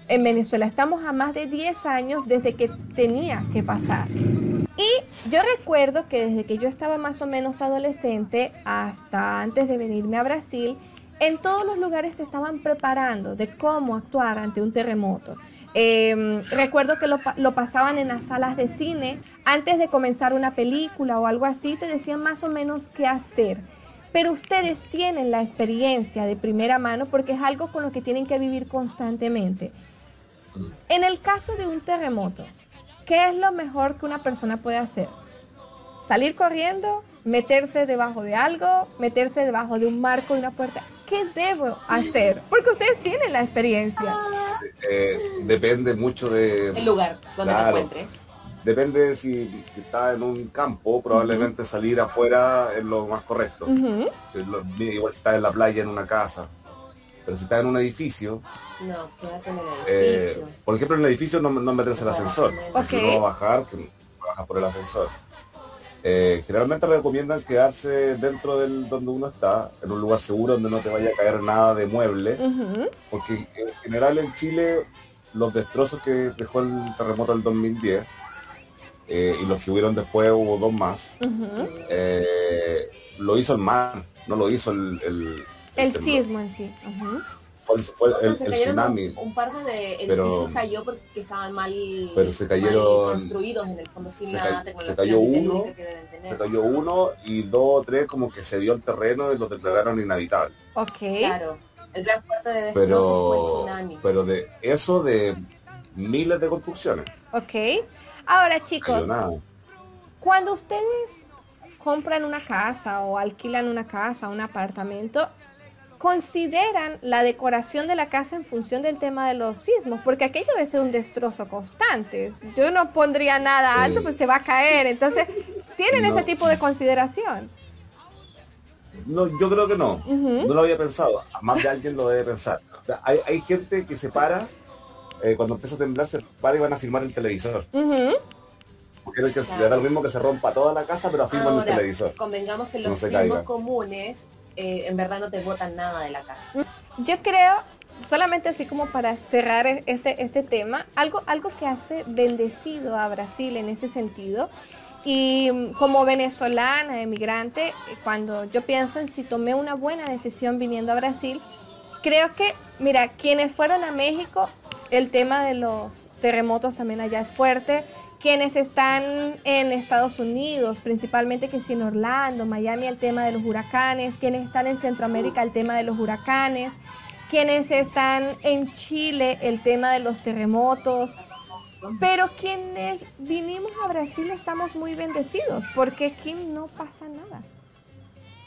en Venezuela. Estamos a más de 10 años desde que tenía que pasar. Y yo recuerdo que desde que yo estaba más o menos adolescente hasta antes de venirme a Brasil, en todos los lugares te estaban preparando de cómo actuar ante un terremoto. Eh, recuerdo que lo, lo, pasaban en las salas de cine. Antes de comenzar una película o algo así, te decían más o menos qué hacer. Pero ustedes tienen la experiencia de primera mano porque es algo con lo que tienen que vivir constantemente. En el caso de un terremoto, ¿qué es lo mejor que una persona puede hacer? Salir corriendo, meterse debajo de algo, meterse debajo de un marco de una puerta. ¿Qué debo hacer? Porque ustedes tienen la experiencia. Eh, depende mucho de... El lugar donde claro, te encuentres. Depende si, si estás en un campo, probablemente uh -huh. salir afuera es lo más correcto. Uh -huh. Igual si estás en la playa, en una casa. Pero si estás en un edificio, no, quédate en el edificio. Eh, por ejemplo, en el edificio no, no meterse el ascensor. Okay. Si no va a bajar, por el ascensor. Eh, generalmente recomiendan quedarse dentro del donde uno está, en un lugar seguro donde no te vaya a caer nada de mueble, uh -huh. porque en general en Chile los destrozos que dejó el terremoto del 2010 eh, y los que hubieron después hubo dos más, uh -huh. lo hizo el mar, no lo hizo el... El, el, el sismo en sí. Uh -huh fue, fue el, el, tsunami. Un, un, par de edificios pero, cayó porque estaban mal, pero se cayeron, construidos en el fondo sin se nada se cayó uno, se cayó uno y dos o tres como que se dio el terreno y lo declararon inhabitable. Ok. Claro. El gran parte de pero, fue el tsunami. Pero de eso de miles de construcciones. Ok. Ahora chicos, cuando ustedes compran una casa o alquilan una casa, un apartamento, consideran la decoración de la casa en función del tema de los sismos, porque aquello debe ser un destrozo constante. Yo no pondría nada alto, pues se va a caer. Entonces, ¿tienen no. ese tipo de consideración? No, yo creo que no. Uh -huh. No lo había pensado. Más de alguien lo debe pensar. O sea, hay, hay, gente que se para, eh, cuando empieza a temblar, se para y van a filmar el televisor. Uh -huh. Porque que claro. le da lo mismo que se rompa toda la casa, pero filman el televisor. Convengamos que los no sismos comunes eh, en verdad no te botan nada de la casa. Yo creo, solamente así como para cerrar este, este tema, algo, algo que hace bendecido a Brasil en ese sentido Y como venezolana, emigrante, cuando yo pienso en si tomé una buena decisión viniendo a Brasil, creo que, mira, quienes fueron a México, el tema de los terremotos también allá es fuerte. Quienes están en Estados Unidos, principalmente que si en Orlando, Miami, el tema de los huracanes. Quienes están en Centroamérica, el tema de los huracanes. Quienes están en Chile, el tema de los terremotos. Pero quienes vinimos a Brasil estamos muy bendecidos porque aquí no pasa nada.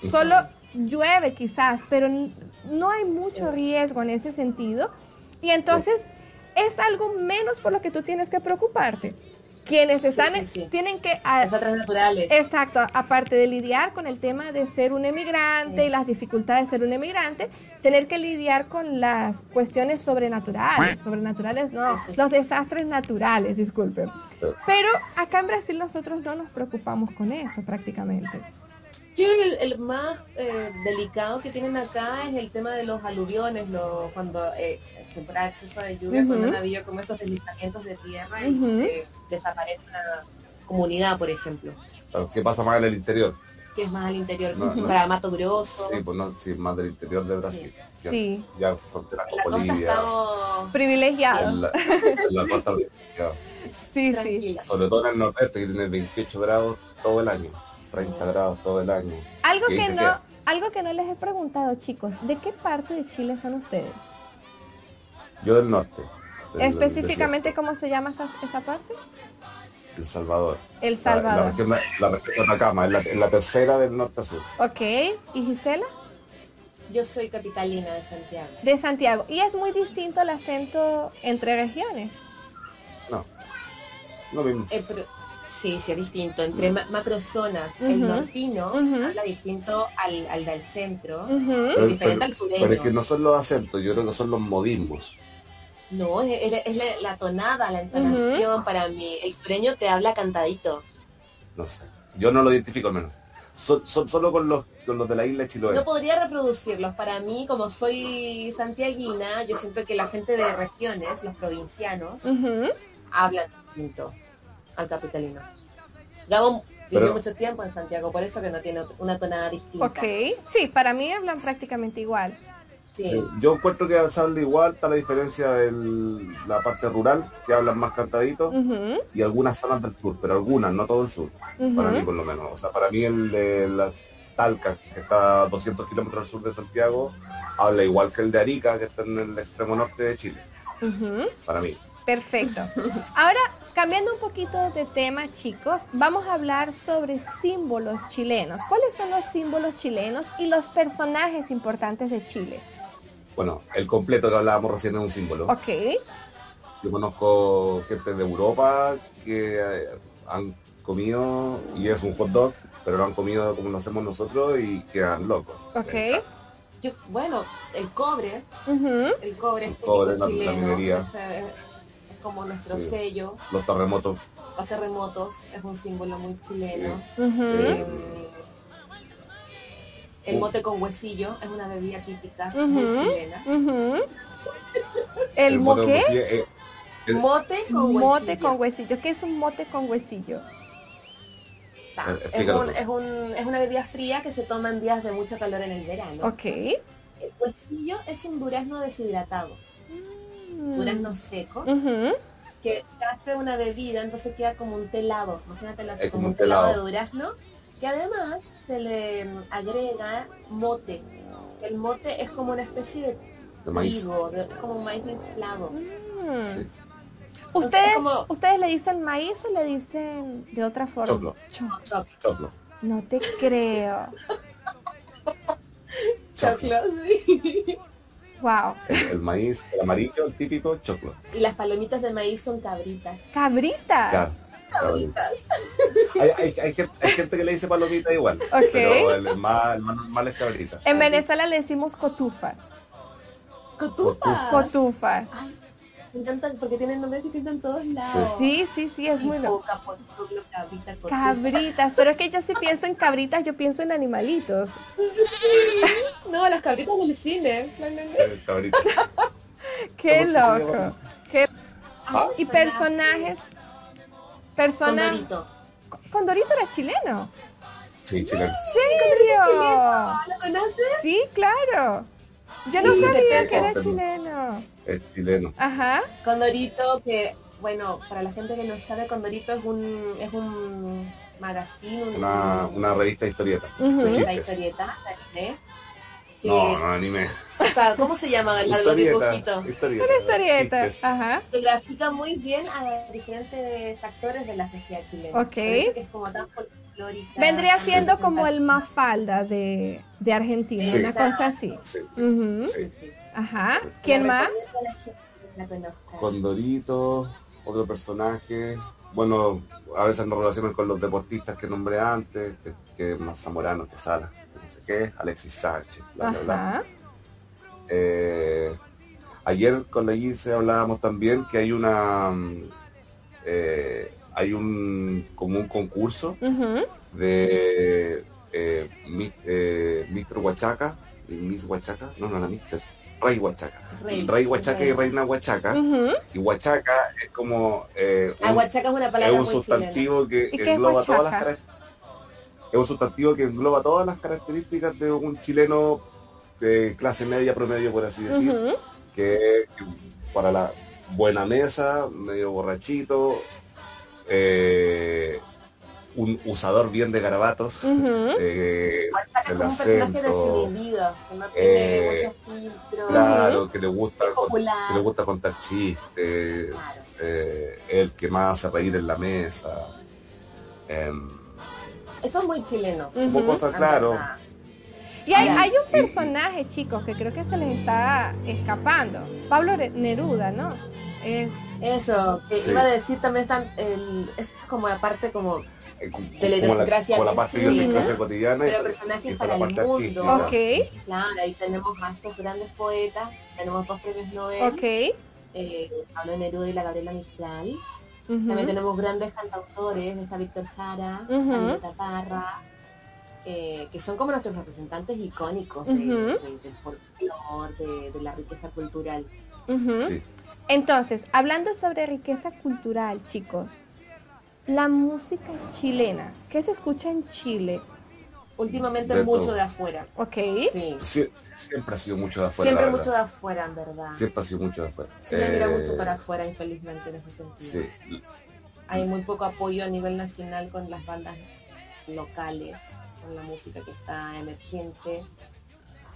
Solo llueve quizás, pero no hay mucho riesgo en ese sentido. Y entonces es algo menos por lo que tú tienes que preocuparte. Quienes están, tienen que... naturales. Exacto, aparte de lidiar con el tema de ser un emigrante y las dificultades de ser un emigrante, tener que lidiar con las cuestiones sobrenaturales, sobrenaturales no, los desastres naturales, disculpen. Pero acá en Brasil nosotros no nos preocupamos con eso prácticamente. El, el más eh, delicado que tienen acá es el tema de los aluviones, los, cuando eh, temporada de exceso de lluvia, cuando han habido como estos deslizamientos de tierra y se desaparece una comunidad, por ejemplo. ¿Qué pasa más en el interior? Que es más al interior, para Mato Grosso. Sí, pues no, sí, más del interior de Brasil. Sí. Ya, frontera con Bolivia. Privilegiados. la, la costa Sí, sí. Sobre todo en el nordeste, que tiene 28 grados todo el año. 30 grados todo el año. Algo que, no, algo que no les he preguntado, chicos, ¿de qué parte de Chile son ustedes? Yo del norte. Específicamente, ¿cómo se llama esa, esa, parte? El Salvador. El Salvador. La, región, la región de Atacama, es la, la, tercera del norte a sur. Ok, ¿y Gisela? Yo soy capitalina de Santiago. De Santiago. ¿Y es muy distinto el acento entre regiones? No, lo mismo. Eh, Sí, sí, es distinto. Entre macrozonas, el nortino habla distinto al, al del centro, diferente al sureño. Pero es que no son los acentos, yo creo que son los modismos. No, es, la, tonada, la entonación para mí. El sureño te habla cantadito. No sé, yo no lo identifico al menos. Son, solo con los, con los de la isla de Chiloé. No podría reproducirlos. Para mí, como soy santiaguina, yo siento que la gente de regiones, los provincianos, hablan distinto al capitalino. Gabo vivió mucho tiempo en Santiago, por eso que no tiene una tonada distinta. Ok, sí, para mí hablan prácticamente igual. Sí. Yo encuentro que se habla igual, está la diferencia de la parte rural, que hablan más cantadito, y algunas zonas del sur, pero algunas, no todo el sur, para mí por lo menos. O sea, para mí el de la Talca, que está a 200 kilómetros al sur de Santiago, habla igual que el de Arica, que está en el extremo norte de Chile. Para mí. Perfecto. Ahora, cambiando un poquito de tema, chicos, vamos a hablar sobre símbolos chilenos. ¿Cuáles son los símbolos chilenos y los personajes importantes de Chile? Bueno, el completo que hablábamos recién es un símbolo. Ok. Yo conozco gente de Europa que eh, han comido, y es un hot dog, pero lo han comido como lo hacemos nosotros y quedan locos. Ok. bueno, el cobre, el cobre es cobre, la, minería como nuestro sello. Los terremotos. Los terremotos es un símbolo muy chileno. Eh, el mote con huesillo es una bebida típica muy chilena. ¿El, mote qué? mote con mote huesillo. con huesillo. ¿Qué es un mote con huesillo? es, un, es, un, es, una bebida fría que se toma en días de mucho calor en el verano. Ok. El huesillo es un durazno deshidratado durazno seco, que hace una bebida, entonces queda como un telado, imagínate como, un telado. de durazno, que además se le mm, agrega mote. El mote es como una especie de, trigo, como un maíz inflado. Mm. ¿Ustedes, ¿Ustedes le dicen maíz o le dicen de otra forma? Choclo. No te creo. Choclo, sí. Wow. El, maíz, el amarillo, el típico choclo. Y las palomitas de maíz son cabritas. ¿Cabritas? cabritas. Hay, gente, que le dice palomita igual. Pero el, más, normal es cabrita. En Venezuela le decimos cotufas. ¿Cotufas? Cotufas. Me encantan porque tienen nombres distintos en todos lados. Sí, sí, sí, es muy loco. Cabritas, pero es que yo si pienso en cabritas, yo pienso en animalitos. No, las cabritas del cine. Sí, cabritas. Qué loco. Qué... Ah. Y personajes. Personas. Condorito era chileno. Sí, chileno. ¿Serio? ¿Lo conoces? Sí, claro. Yo no sabía que era chileno. Es chileno. Ajá. Condorito, que, bueno, para la gente que no sabe, Condorito es un, es un magazine, un, Una, una revista historieta. De una chistes. historieta, anime, que- No, no, anime. O sea, ¿cómo se llama el los dibujitos? Historieta. Una historieta. Ajá. Que grafica muy bien a diferentes actores de la sociedad chilena. Ok. Es como tan folclórica. Vendría siendo como el. Mafalda de, de Argentina, Sí. una cosa así. Sí. Ajá. ¿Quién más? la gente la. Condorito, otro personaje. Bueno, a veces nos relacionan con los deportistas que nombré antes, que, que más Zamorano que Sala, que no sé qué, Alexis Sánchez, bla, bla, bla. Eh, ayer con la Gise hablábamos también que hay una mm, eh, hay un como un concurso de eh, mi- eh, Mr. Huachaca y Miss Huachaca, no, no, la Mr. Rey Huachaca. Rey. Rey Huachaca y. Reina Huachaca. Y Huachaca es como eh, un- Aguachaca es una es palabra un muy chilena. sustantivo que ¿Y qué es engloba todas las características. Es un sustantivo que engloba todas las características de un chileno de clase media promedio, por así decir, que es para la buena mesa, medio borrachito, eh, un usador bien de garabatos, Ujú. eh, Huachaca es el como un personaje que no tiene eh, muchos filtros. claro, que le gusta que le gusta contar chistes, Claro. eh, el que más hace reír en la mesa. em, Eso es muy chileno. en claro. Y hay, hay un personaje, chicos, que creo que se les está escapando. Pablo Neruda, ¿no? Es. Eso, que Sí. iba a decir también están el, es como la parte como, eh, De la la, idiosincrasia la de parte de idiosincrasia cotidiana pero personajes para la el mundo. artística. Ok, Claro, ahí tenemos a estos grandes poetas, tenemos dos premios Nobel, ok. eh, Pablo Neruda y la Gabriela Mistral. También tenemos grandes cantautores, está Víctor Jara. Anita Parra, eh, que son como nuestros representantes icónicos de- Ujú. de- del folclore, de, de la riqueza cultural. Sí. Entonces, hablando sobre riqueza cultural, chicos, la música chilena, ¿qué se escucha en Chile? Últimamente De mucho todo. de afuera. Ok. Sí. Sie- siempre ha sido mucho de afuera. Siempre la mucho de afuera, en verdad. Siempre ha sido mucho de afuera. Chile mira Eh, mucho para afuera, infelizmente, en ese sentido. Sí, Hay muy poco apoyo a nivel nacional con las bandas locales, con la música que está emergente.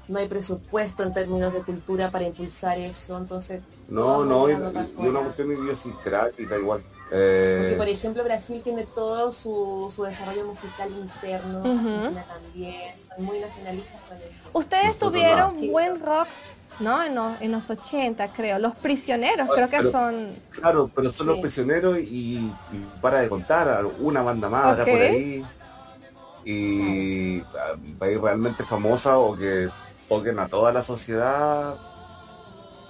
No hay presupuesto en términos de cultura para impulsar eso, entonces... no, no, y una cuestión idiosincrática igual. Porque, Eh, por ejemplo, Brasil tiene todo su, su desarrollo musical interno. Argentina también, son muy nacionalistas con eso. Ustedes tuvieron no. buen rock, ¿no? En los, en los 80, creo. Los prisioneros, creo que pero- son... claro, pero son los prisioneros y, y para de contar, una banda más habrá Ok. por ahí. Y ah, realmente famosa o que toquen a toda la sociedad.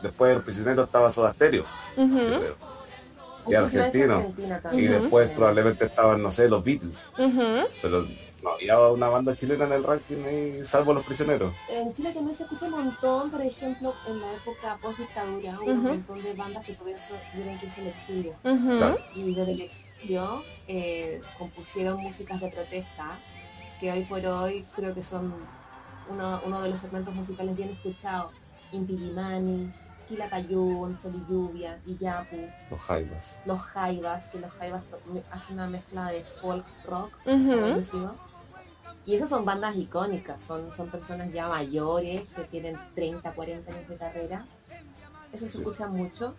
Después del prisionero estaba Soda Stereo, creo. Y argentino. argentina Y después probablemente estaban, no sé, los Beatles. Pero no había una banda chilena en el ranking, ahí, salvo los prisioneros. En Chile también se escucha un montón, por ejemplo, en la época post-dictadura, hubo un montón de bandas que tuvieron, tuvieron que irse al exilio. Y desde el exilio eh, compusieron músicas de protesta, que hoy por hoy creo que son uno, uno de los segmentos musicales bien escuchados. Inti Illimani, Kila Cayún, Sol y Lluvia, Iyapu, Los Jaivas. Los Jaivas, que los Jaivas hacen una mezcla de folk rock Ujú. progresivo. Y esas son bandas icónicas, son, son personas ya mayores que tienen 30, 40 años de carrera. Eso se Sí. escucha mucho.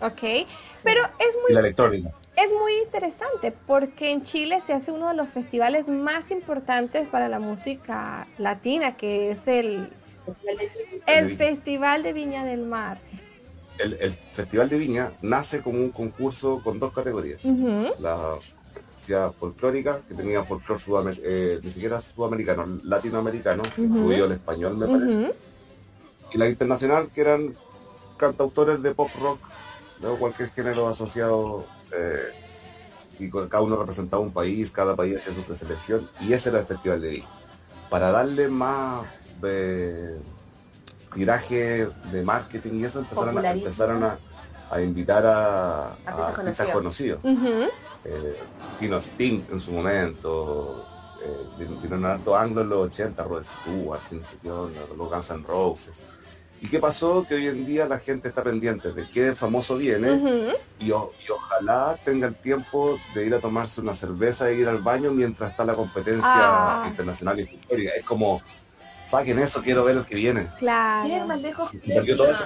Ok, Sí. pero es Y muy, la electrónica. es muy interesante porque en Chile se hace uno de los festivales más importantes para la música latina, que es el, el. Festival de Viña del Mar. El, el Festival de Viña nace como un concurso con dos categorías. La poesía folclórica, que tenía folclore sudamer- eh, ni siquiera sudamericano, latinoamericano, Ujú. incluido el español, me parece. Y la internacional, que eran cantautores de pop rock, o cualquier género asociado, eh, y con- cada uno representaba un país, cada país hacía su preselección, y ese era el Festival de Viña. Para darle más eh, tiraje de marketing y eso, empezaron a, empezaron a, a invitar a, a Artistas conocidos. Eh, vino Sting en su momento, eh, vino Nardo Anglo en los 80, Rod Stewart, los Guns N' Roses. ¿Y qué pasó? Que hoy en día la gente está pendiente de qué famoso viene y, ojalá tenga el tiempo de ir a tomarse una cerveza e ir al baño mientras está la competencia ah. internacional y histórica. Es como, saquen eso, quiero ver el que viene. Claro. Sí, más lejos.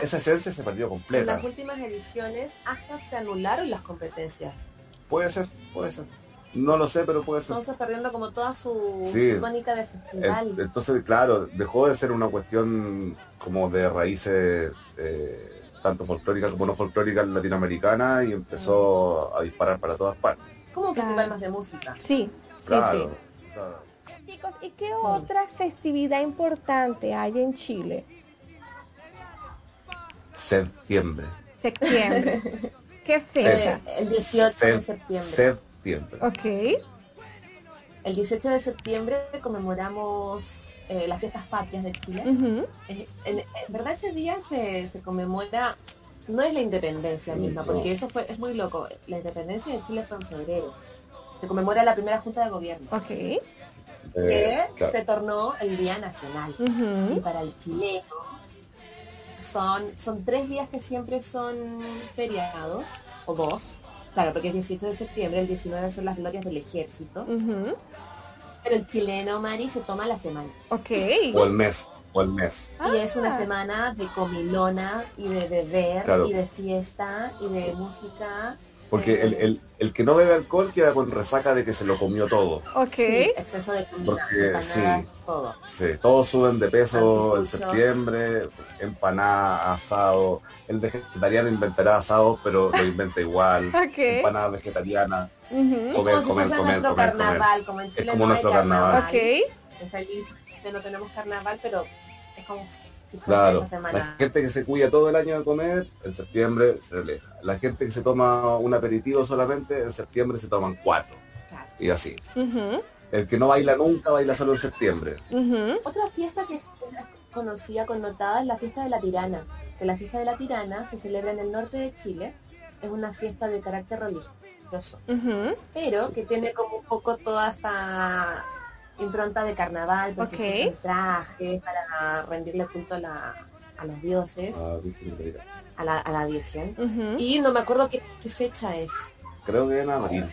esa esencia se perdió completa. En las últimas ediciones hasta se anularon las competencias. Puede ser, puede ser. No lo sé, pero puede ser. Estamos perdiendo como toda su, tónica de festival. entonces, claro, dejó de ser una cuestión como de raíces eh, tanto folclóricas como no folclóricas latinoamericanas y empezó a disparar para todas partes. Como un festival más de música. Sí, sí, sí. Chicos, ¿y qué otra festividad importante hay en Chile? Septiembre. Septiembre. ¿Qué fecha? El, 18 de septiembre. Ok. El 18 de septiembre conmemoramos eh, las fiestas patrias de Chile. Eh, en, verdad ese día se, conmemora, no es la independencia misma, porque eso fue es muy loco. La independencia de Chile fue en febrero. Se conmemora la primera junta de gobierno. Ok. Que eh, se tornó el Día Nacional. Y para el chileno son, son tres días que siempre son feriados, o dos, Claro, porque es 18 de septiembre, el 19 son las glorias del ejército. Pero el chileno, Mari, se toma la semana. Ok. O el mes, o el mes. Y es una ah. semana de comilona y de beber y de fiesta y de música porque el, el, el, que no bebe alcohol queda con resaca de que se lo comió todo. Ok. exceso de comida, Porque, sí, todo. Sí, todos suben de peso en septiembre, empanada, asado. El vegetariano inventará asado, pero lo inventa igual. Okay. Empanada vegetariana. Comer, comer, comer, nuestro carnaval, como en Chile es como nuestro carnaval. Ok. Es feliz que no tenemos carnaval, pero es como claro, la gente que se cuida todo el año de comer, en septiembre se aleja. La gente que se toma un aperitivo solamente, en septiembre se toman cuatro. Y así. El que no baila nunca, baila solo en septiembre. Otra fiesta que es conocida, connotada, es la fiesta de la tirana. Que la fiesta de la tirana se celebra en el norte de Chile. Es una fiesta de carácter religioso. Pero que tiene como un poco toda esta impronta de carnaval, porque okay. se traje para rendirle culto a, la, a los dioses, a la, a la Virgen. Y no me acuerdo qué, fecha es. Creo que en abril.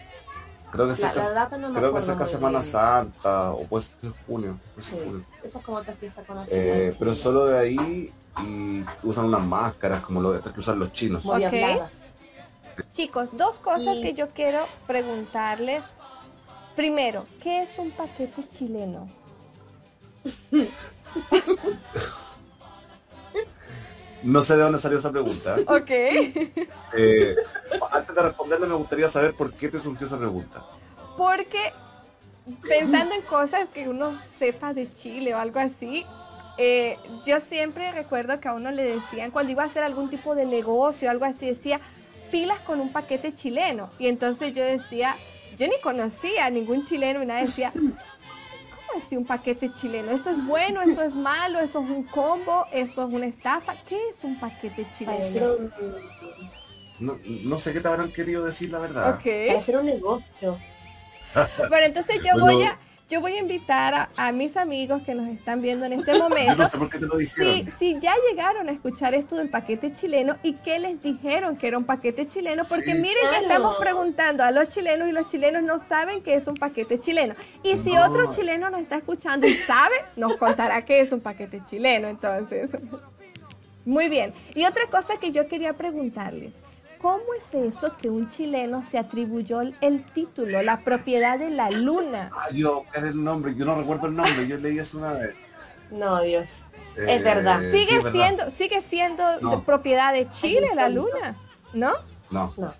Creo que, la, data no me creo que cerca Semana Santa o puede ser junio. Sí, esa es como otra fiesta conocida. Eh, pero solo de ahí y usan unas máscaras como lo que usan los chinos. Okay. Chicos, dos cosas que yo quiero preguntarles Primero, ¿qué es un paquete chileno? No sé de dónde salió esa pregunta. Ok. Eh, antes de responderle me gustaría saber por qué te surgió esa pregunta. Porque pensando en cosas que uno sepa de Chile o algo así, eh, yo siempre recuerdo que a uno le decían cuando iba a hacer algún tipo de negocio o algo así, decía pilas con un paquete chileno. Y entonces yo decía, yo ni conocía a ningún chileno y nadie decía, ¿cómo así un paquete chileno? ¿Eso es bueno? ¿Eso es malo? ¿Eso es un combo? ¿Eso es una estafa? ¿Qué es un paquete chileno? No, sé qué te habrán querido decir la verdad. Okay. Para hacer un negocio. bueno, entonces yo voy a yo voy a invitar a, mis amigos que nos están viendo en este momento. Si, ya llegaron a escuchar esto del paquete chileno y qué les dijeron que era un paquete chileno, porque miren que estamos preguntando a los chilenos y los chilenos no saben que es un paquete chileno. Y si otro chileno nos está escuchando y sabe, nos contará que es un paquete chileno. Entonces, muy bien. Y otra cosa que yo quería preguntarles. ¿Cómo es eso que un chileno se atribuyó el título, la propiedad de la luna? Ah, yo, el nombre, yo no recuerdo el nombre, yo leí eso una vez. No, Dios. es verdad. Eh, sigue siendo, sigue siendo propiedad de Chile la luna, ¿no? No. No.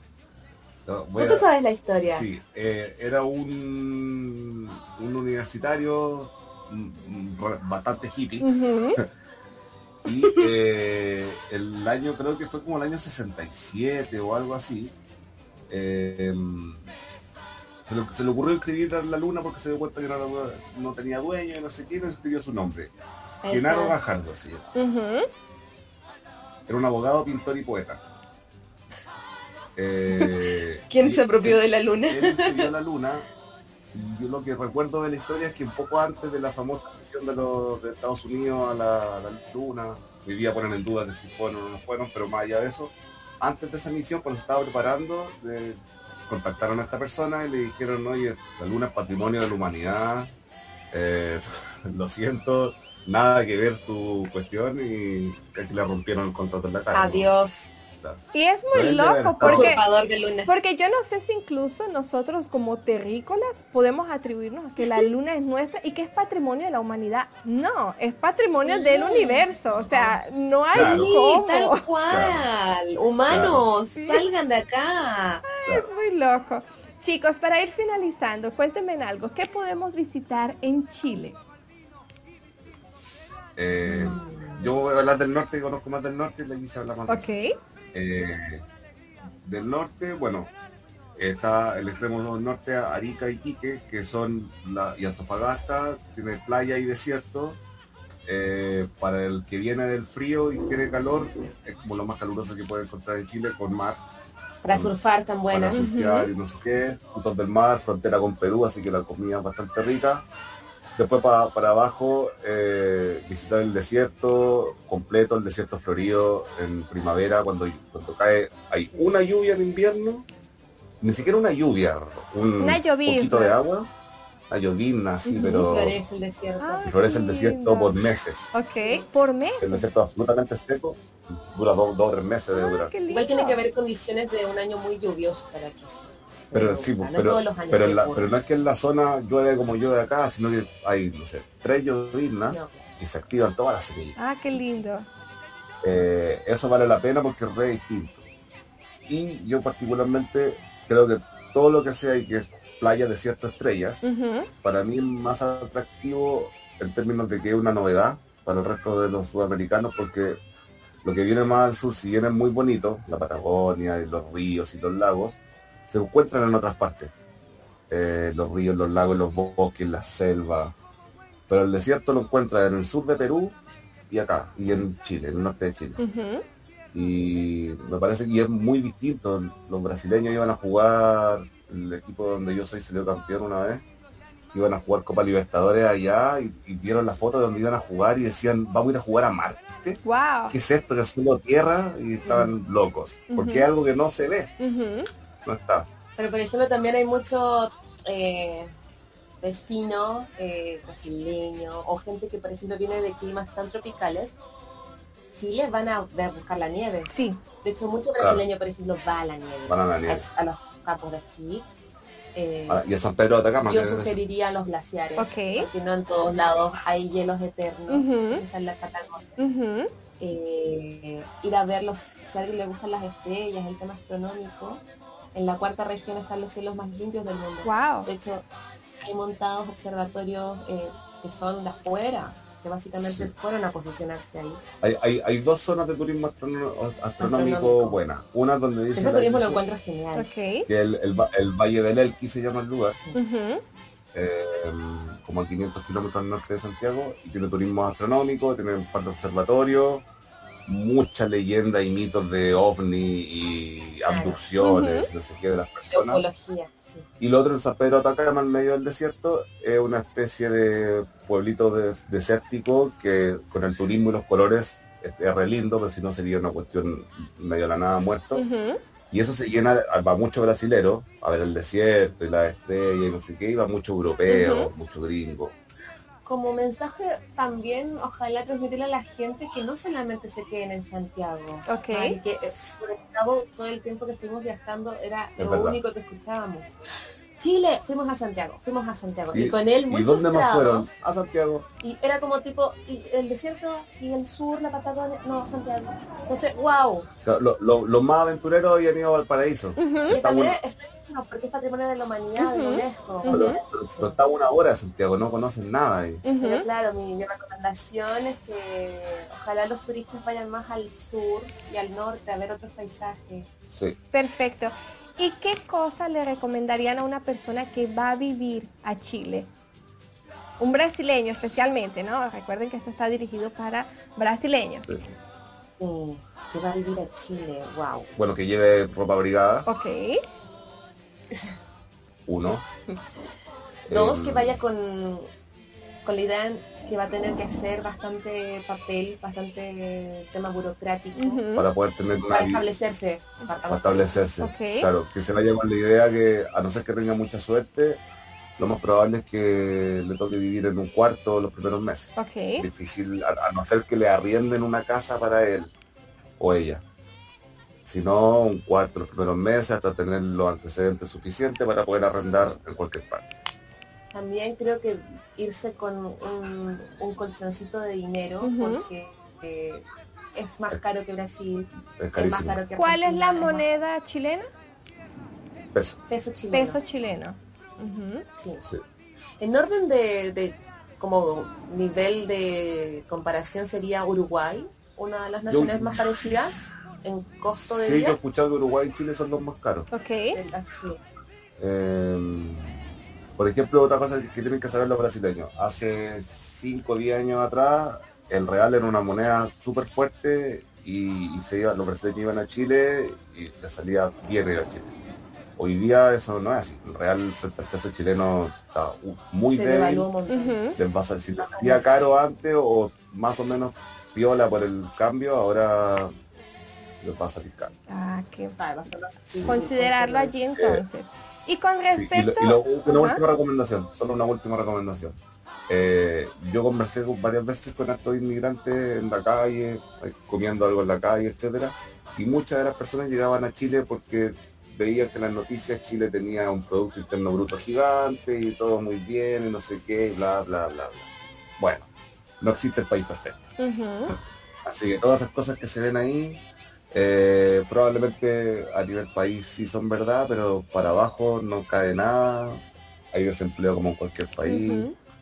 ¿Tú, sabes la historia? Sí, eh, era un, un universitario bastante hippie. Y eh, el año, creo que fue como el año 67 o algo así, eh, se, le, ocurrió escribir la luna porque se dio cuenta que no, tenía dueño y no sé quién, escribió su nombre. Genaro Gajardo, sí. Era un abogado, pintor y poeta. Eh, ¿Quién se apropió de la luna? Él se la luna. Yo lo que recuerdo de la historia es que un poco antes de la famosa misión de, los, Estados Unidos a la, luna, hoy día en duda de si fueron o no fueron, pero más allá de eso, antes de esa misión, cuando se estaba preparando, contactaron a esta persona y le dijeron, oye, la luna es patrimonio de la humanidad, eh, lo siento, nada que ver tu cuestión y que le rompieron el contrato en la cara. Adiós. Y es muy loco porque, porque yo no sé si incluso nosotros como terrícolas podemos atribuirnos a que la luna es nuestra y que es patrimonio de la humanidad. No, es patrimonio del universo. O sea, no hay cómo. Tal cual. Humanos, salgan de acá. es muy loco. Chicos, para ir finalizando, cuéntenme algo. ¿Qué podemos visitar en Chile? Eh, yo voy a hablar del norte, conozco más del norte y le quise hablar más. Ok. Eh, del norte, bueno, está el extremo norte, Arica y Quique, que son la, y Antofagasta, tiene playa y desierto. Eh, para el que viene del frío y quiere calor, es como lo más caluroso que puede encontrar en Chile, con mar. Para surfar tan buenas. Para surfear y no sé qué, puntos del mar, frontera con Perú, así que la comida es bastante rica. Después para, abajo, eh, visitar el desierto completo, el desierto florido en primavera, cuando, cuando cae, hay una lluvia en invierno, ni siquiera una lluvia, un poquito de agua, una llovina, sí, pero... Florece el desierto. Ah, florece el desierto por meses. Ok, por meses. El desierto absolutamente seco, dura dos o tres meses de ah, Igual tiene que haber condiciones de un año muy lluvioso para que pero sí, pero, pero, no es que en la zona llueve como llueve acá, sino que hay, no sé, tres llovinas y se activan todas las semillas. Ah, qué lindo. Eh, eso vale la pena porque es re distinto. Y yo particularmente creo que todo lo que sea y que es playa de ciertas estrellas, para mí es más atractivo en términos de que es una novedad para el resto de los sudamericanos porque lo que viene más al sur, si bien es muy bonito, la Patagonia y los ríos y los lagos, se encuentran en otras partes. Eh, los ríos, los lagos, los bosques, la selva. Pero el desierto lo encuentra en el sur de Perú y acá, y en Chile, en el norte de Chile. Y me parece que es muy distinto. Los brasileños iban a jugar, el equipo donde yo soy salió campeón una vez, iban a jugar Copa Libertadores allá y, vieron la foto de donde iban a jugar y decían, vamos a ir a jugar a Marte. Wow. ¿Qué es esto? Que es solo tierra y estaban locos. Porque es algo que no se ve no está. Pero por ejemplo también hay muchos eh, vecinos eh, brasileños o gente que por ejemplo viene de climas tan tropicales. Chile van a, buscar la nieve. Sí. De hecho, muchos brasileños, por ejemplo, van a la nieve. Van a la nieve. A, los campos de esquí. Eh, ah, y a San Pedro de Atacama. Yo sugeriría los glaciares. Okay. Porque no en todos lados hay hielos eternos. Está en la Patagonia. eh, ir a verlos, si a alguien le gustan las estrellas, el tema astronómico, en la cuarta región están los cielos más limpios del mundo. Wow. De hecho, hay montados observatorios eh, que son de afuera, que básicamente fueron a posicionarse ahí. Hay, hay, hay dos zonas de turismo astronómico, buenas. Una donde dice... Ese turismo lo encuentro genial. Okay. Que el, el, Valle del Elqui se llama el lugar. Eh, como a 500 kilómetros al norte de Santiago y tiene turismo astronómico, tiene un par de observatorios mucha leyenda y mitos de ovni y abducciones, no sé qué, de las personas. Y lo otro en San Pedro Atacama, en medio del desierto, es una especie de pueblito desértico que con el turismo y los colores es, re lindo, pero si no sería una cuestión medio de la nada muerto. Y eso se llena, va mucho brasilero a ver el desierto y la estrella y no sé qué, y va mucho europeo, mucho gringo como mensaje también ojalá transmitirle a la gente que no solamente se queden en Santiago. Ok. que por ejemplo, todo el tiempo que estuvimos viajando era lo único que escuchábamos. Chile, fuimos a Santiago, fuimos a Santiago. Y, con él muy ¿Y dónde más fueron? A Santiago. Y era como tipo, y el desierto y el sur, la Patagonia, no, Santiago. Entonces, wow. Los más aventureros habían ido al paraíso. Y también no, porque es patrimonio de la humanidad, de UNESCO. Pero, está una hora Santiago, no conocen nada. Ahí. Pero claro, mi, recomendación es que ojalá los turistas vayan más al sur y al norte a ver otros paisajes. Sí. Perfecto. ¿Y qué cosa le recomendarían a una persona que va a vivir a Chile? Un brasileño especialmente, ¿no? Recuerden que esto está dirigido para brasileños. Sí. que va a vivir a Chile, wow. Bueno, que lleve ropa abrigada. Ok. Uno. Dos, que em, vaya con, con la idea que va a tener que hacer bastante papel, bastante tema burocrático. Para poder tener una... Para establecerse. Para, establecerse. Claro, que se vaya con la idea que, a no ser que tenga mucha suerte, lo más probable es que le toque vivir en un cuarto los primeros meses. Difícil, a, no ser que le arrienden una casa para él o ella. Si no, un cuarto los primeros meses hasta tener los antecedentes suficientes para poder arrendar en cualquier parte. También creo que irse con un, colchoncito de dinero porque eh, es más caro que Brasil. Es, más caro que ¿Cuál es la moneda chilena? Peso. Peso chileno. Peso chileno. sí. En orden de, como nivel de comparación sería Uruguay, una de las naciones más parecidas en costo de vida. Sí, yo he escuchado que Uruguay y Chile son los más caros. Ok. Eh, por ejemplo, otra cosa que tienen que saber los brasileños. Hace 5 o 10 años atrás, el real era una moneda súper fuerte y, se iba, los brasileños iban a Chile y les salía bien ir a Chile. Hoy día eso no es así. El real frente al peso chileno está muy se débil. Les va a salir, si salía caro antes o más o menos viola por el cambio, ahora les va a salir caro. Ah, qué Considerarlo allí entonces. Y con respecto... y, una última recomendación, solo una última recomendación. Eh, yo conversé varias veces con estos inmigrantes en la calle, eh, comiendo algo en la calle, etcétera, y muchas de las personas llegaban a Chile porque veían que en las noticias Chile tenía un Producto Interno Bruto gigante y todo muy bien y no sé qué, bla, bla, bla, bla. Bueno, no existe el país perfecto. Así que todas esas cosas que se ven ahí, eh, probablemente a nivel país sí son verdad, pero para abajo no cae nada. Hay desempleo como en cualquier país,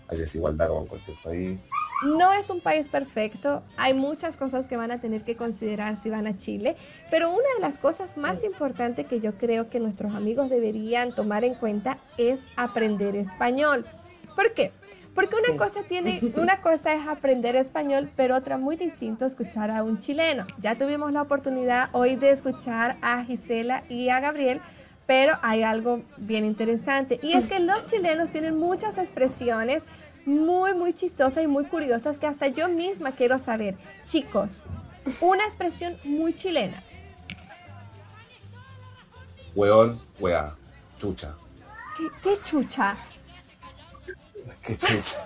hay desigualdad como en cualquier país. No es un país perfecto, hay muchas cosas que van a tener que considerar si van a Chile, pero una de las cosas más importantes que yo creo que nuestros amigos deberían tomar en cuenta es aprender español. ¿Por qué? Porque una cosa tiene, una cosa es aprender español, pero otra muy distinta escuchar a un chileno. Ya tuvimos la oportunidad hoy de escuchar a Gisela y a Gabriel, pero hay algo bien interesante y es que los chilenos tienen muchas expresiones muy, muy chistosas y muy curiosas que hasta yo misma quiero saber. Chicos, una expresión muy chilena. Weón, wea, chucha. ¿Qué, qué chucha? Qué chucha.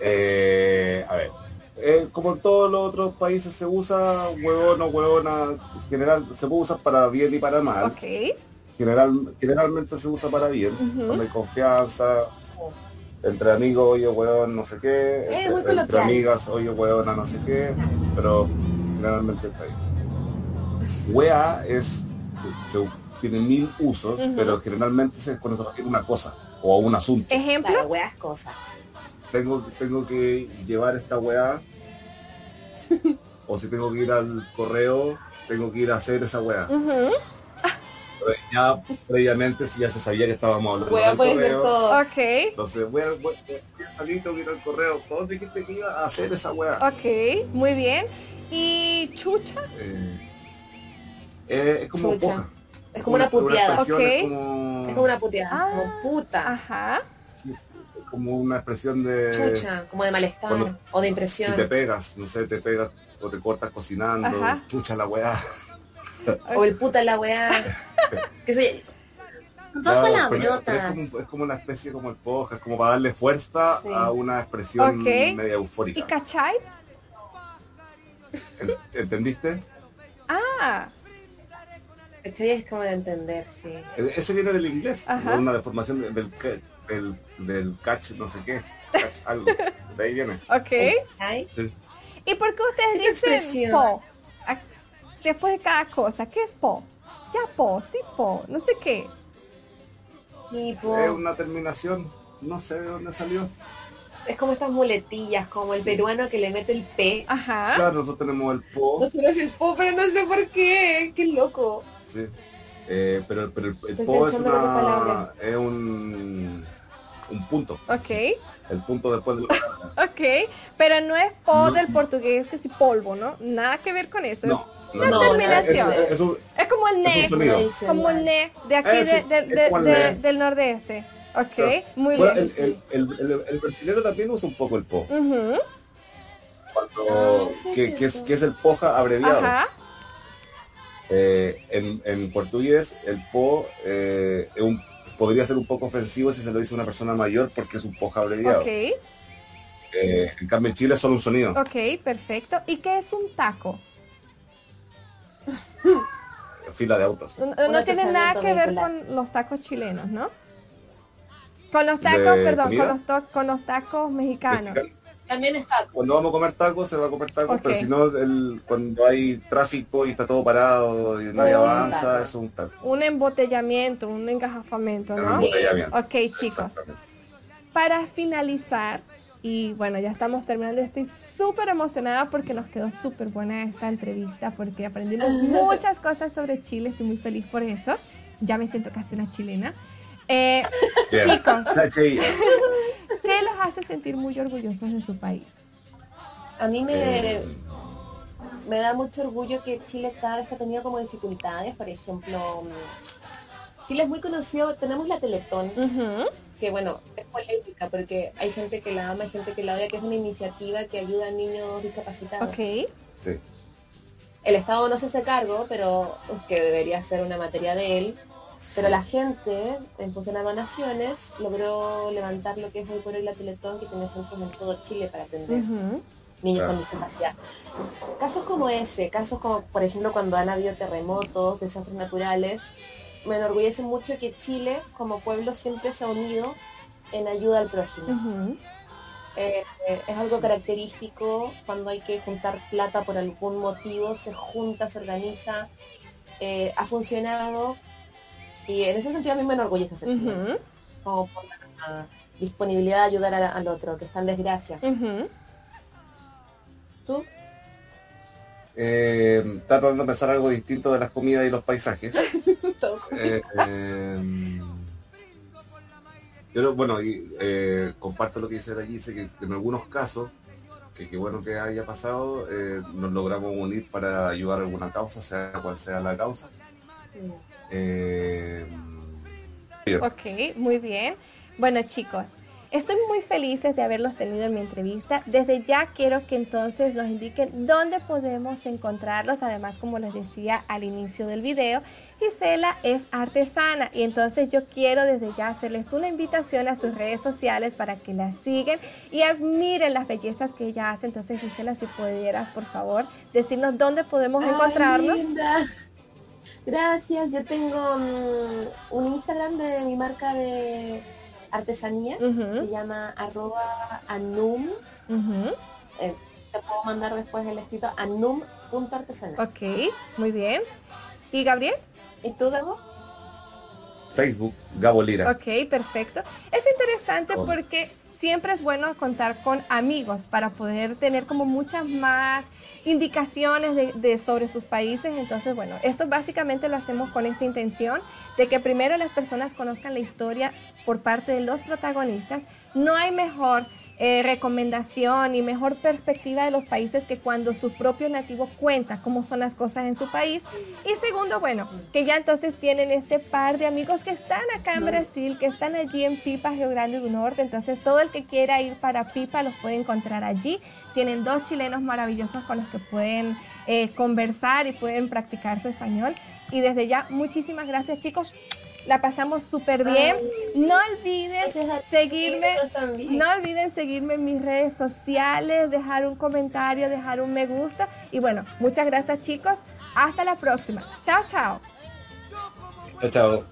Eh, a ver, eh, como en todos los otros países se usa huevón o huevona, en general se puede usar para bien y para mal. General, generalmente se usa para bien, uh hay confianza, entre amigos, oye huevón, no sé qué, entre, amigas, oye huevona, no sé qué, pero generalmente está ahí. Wea es, tiene mil usos, pero generalmente se, cuando se refiere una cosa o a un asunto. Ejemplo. Claro, weá cosa. Tengo, tengo que llevar esta weá. o si tengo que ir al correo, tengo que ir a hacer esa weá. ya previamente si ya se sabía que estábamos hablando del correo. todo. Ok. Entonces voy a, voy, a salir, tengo que ir al correo. ¿Dónde dijiste que iba a hacer esa weá? Ok, muy bien. ¿Y chucha? Eh, eh, es como chucha. Es como una puteada. Es como... una puteada, como ah, puta. Ajá. Como una expresión de... Chucha, como de malestar o de impresión. Si te pegas, no sé, te pegas o te cortas cocinando, chucha la weá. o el puta la weá. que soy... Dos palabrotas. Es, como, es como una especie como el poja, es como para darle fuerza a una expresión media eufórica. ¿Y cachai? ¿Entendiste? Ah, es como de entender, sí. E-, ese viene del inglés, una deformación del, del, catch, no sé qué, catch algo. De ahí viene. Ok. Sí. ¿Y por qué ustedes dicen po? Después de cada cosa, ¿qué es po? Ya po, sí po, no sé qué. Es una terminación, no sé de dónde salió. Es como estas muletillas, como el peruano que le mete el P. Ajá. Claro, nosotros tenemos el po. Nosotros el po, pero no sé por qué. Qué loco. Sí. Eh, pero, pero el, po es, una, es un, un punto. Ok. El punto después de Ok, pero no es po del portugués que si polvo, ¿no? Nada que ver con eso. No. No, no, terminación. Es, es, como el ne, como el ne de aquí de, de, del nordeste. Ok, muy bien. El, el, el, brasileño también usa un poco el po. Cuando, ah, que, que, es, que es el poja abreviado. Ajá. Eh, en, en, portugués, el po eh, un, podría ser un poco ofensivo si se lo dice a una persona mayor porque es un poja abreviado. Okay. Eh, en cambio, en Chile es solo un sonido. Ok, perfecto. ¿Y qué es un taco? Fila de autos. No, tiene nada que ver con los tacos chilenos, ¿no? Con los tacos, perdón, con los, con los, tacos mexicanos. También está. Cuando vamos a comer tacos, se va a comer tacos, pero si no, cuando hay tráfico y está todo parado y nadie avanza, es un taco. Un embotellamiento, un engajafamiento, ¿no? Un embotellamiento. Ok, chicos. Para finalizar, y bueno, ya estamos terminando. Estoy súper emocionada porque nos quedó súper buena esta entrevista, porque aprendimos muchas cosas sobre Chile. Estoy muy feliz por eso. Ya me siento casi una chilena. Eh, chicos, ¿qué los hace sentir muy orgullosos de su país? A mí me, eh. me da mucho orgullo que Chile cada vez que ha tenido como dificultades, por ejemplo, Chile es muy conocido, tenemos la Teletón, que bueno, es polémica porque hay gente que la ama, hay gente que la odia, que es una iniciativa que ayuda a niños discapacitados. Ok. Sí. El Estado no se hace cargo, pero que debería ser una materia de él. Pero la gente, en función a donaciones, logró levantar lo que es hoy por hoy la Teletón, que tiene centros en todo Chile para atender niños con discapacidad. Casos como ese, casos como, por ejemplo, cuando han habido terremotos, desastres naturales, me enorgullece mucho que Chile, como pueblo, siempre se ha unido en ayuda al prójimo. Eh, es algo característico cuando hay que juntar plata por algún motivo, se junta, se organiza, eh, ha funcionado y en ese sentido a mí me enorgullece ser Como por la, disponibilidad de ayudar al otro, que está en desgracia. ¿Tú? Eh, está tratando de pensar algo distinto de las comidas y los paisajes. eh, em, pero bueno, y, eh, comparto lo que dice de allí, dice que en algunos casos, que qué bueno que haya pasado, eh, nos logramos unir para ayudar a alguna causa, sea cual sea la causa. Eh, ok, muy bien. Bueno chicos, estoy muy feliz de haberlos tenido en mi entrevista. Desde ya quiero que entonces nos indiquen dónde podemos encontrarlos. Además, como les decía al inicio del video, Gisela es artesana y entonces yo quiero desde ya hacerles una invitación a sus redes sociales para que la sigan y admiren las bellezas que ella hace. Entonces, Gisela, si pudieras, por favor, decirnos dónde podemos encontrarnos. Gracias, yo tengo mm, un Instagram de mi marca de artesanía, se llama arroba anum. Eh, te puedo mandar después el escrito anum.artesanal. Ok, muy bien. ¿Y Gabriel? ¿Y tú, Gabo? Facebook, Gabo Lira. Ok, perfecto. Es interesante oh. porque siempre es bueno contar con amigos para poder tener como muchas más indicaciones de, sobre sus países. Entonces, bueno, esto básicamente lo hacemos con esta intención de que primero las personas conozcan la historia por parte de los protagonistas. No hay mejor eh, recomendación y mejor perspectiva de los países que cuando su propio nativo cuenta cómo son las cosas en su país. Y segundo, bueno, que ya entonces tienen este par de amigos que están acá en Brasil, que están allí en Pipa, Río Grande do Norte. Entonces todo el que quiera ir para Pipa los puede encontrar allí. Tienen dos chilenos maravillosos con los que pueden eh, conversar y pueden practicar su español. Y desde ya, muchísimas gracias chicos la pasamos súper bien. no olviden seguirme, no olviden seguirme en mis redes sociales, dejar un comentario, dejar un me gusta. Y bueno, muchas gracias chicos. Hasta la próxima. Chao, chao. Chao, chao.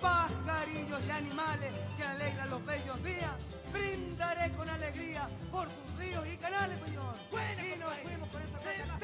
pajarillos y animales que alegran los bellos días brindaré con alegría por sus ríos y canales, Señor. Bueno, y nos fuimos con esta esa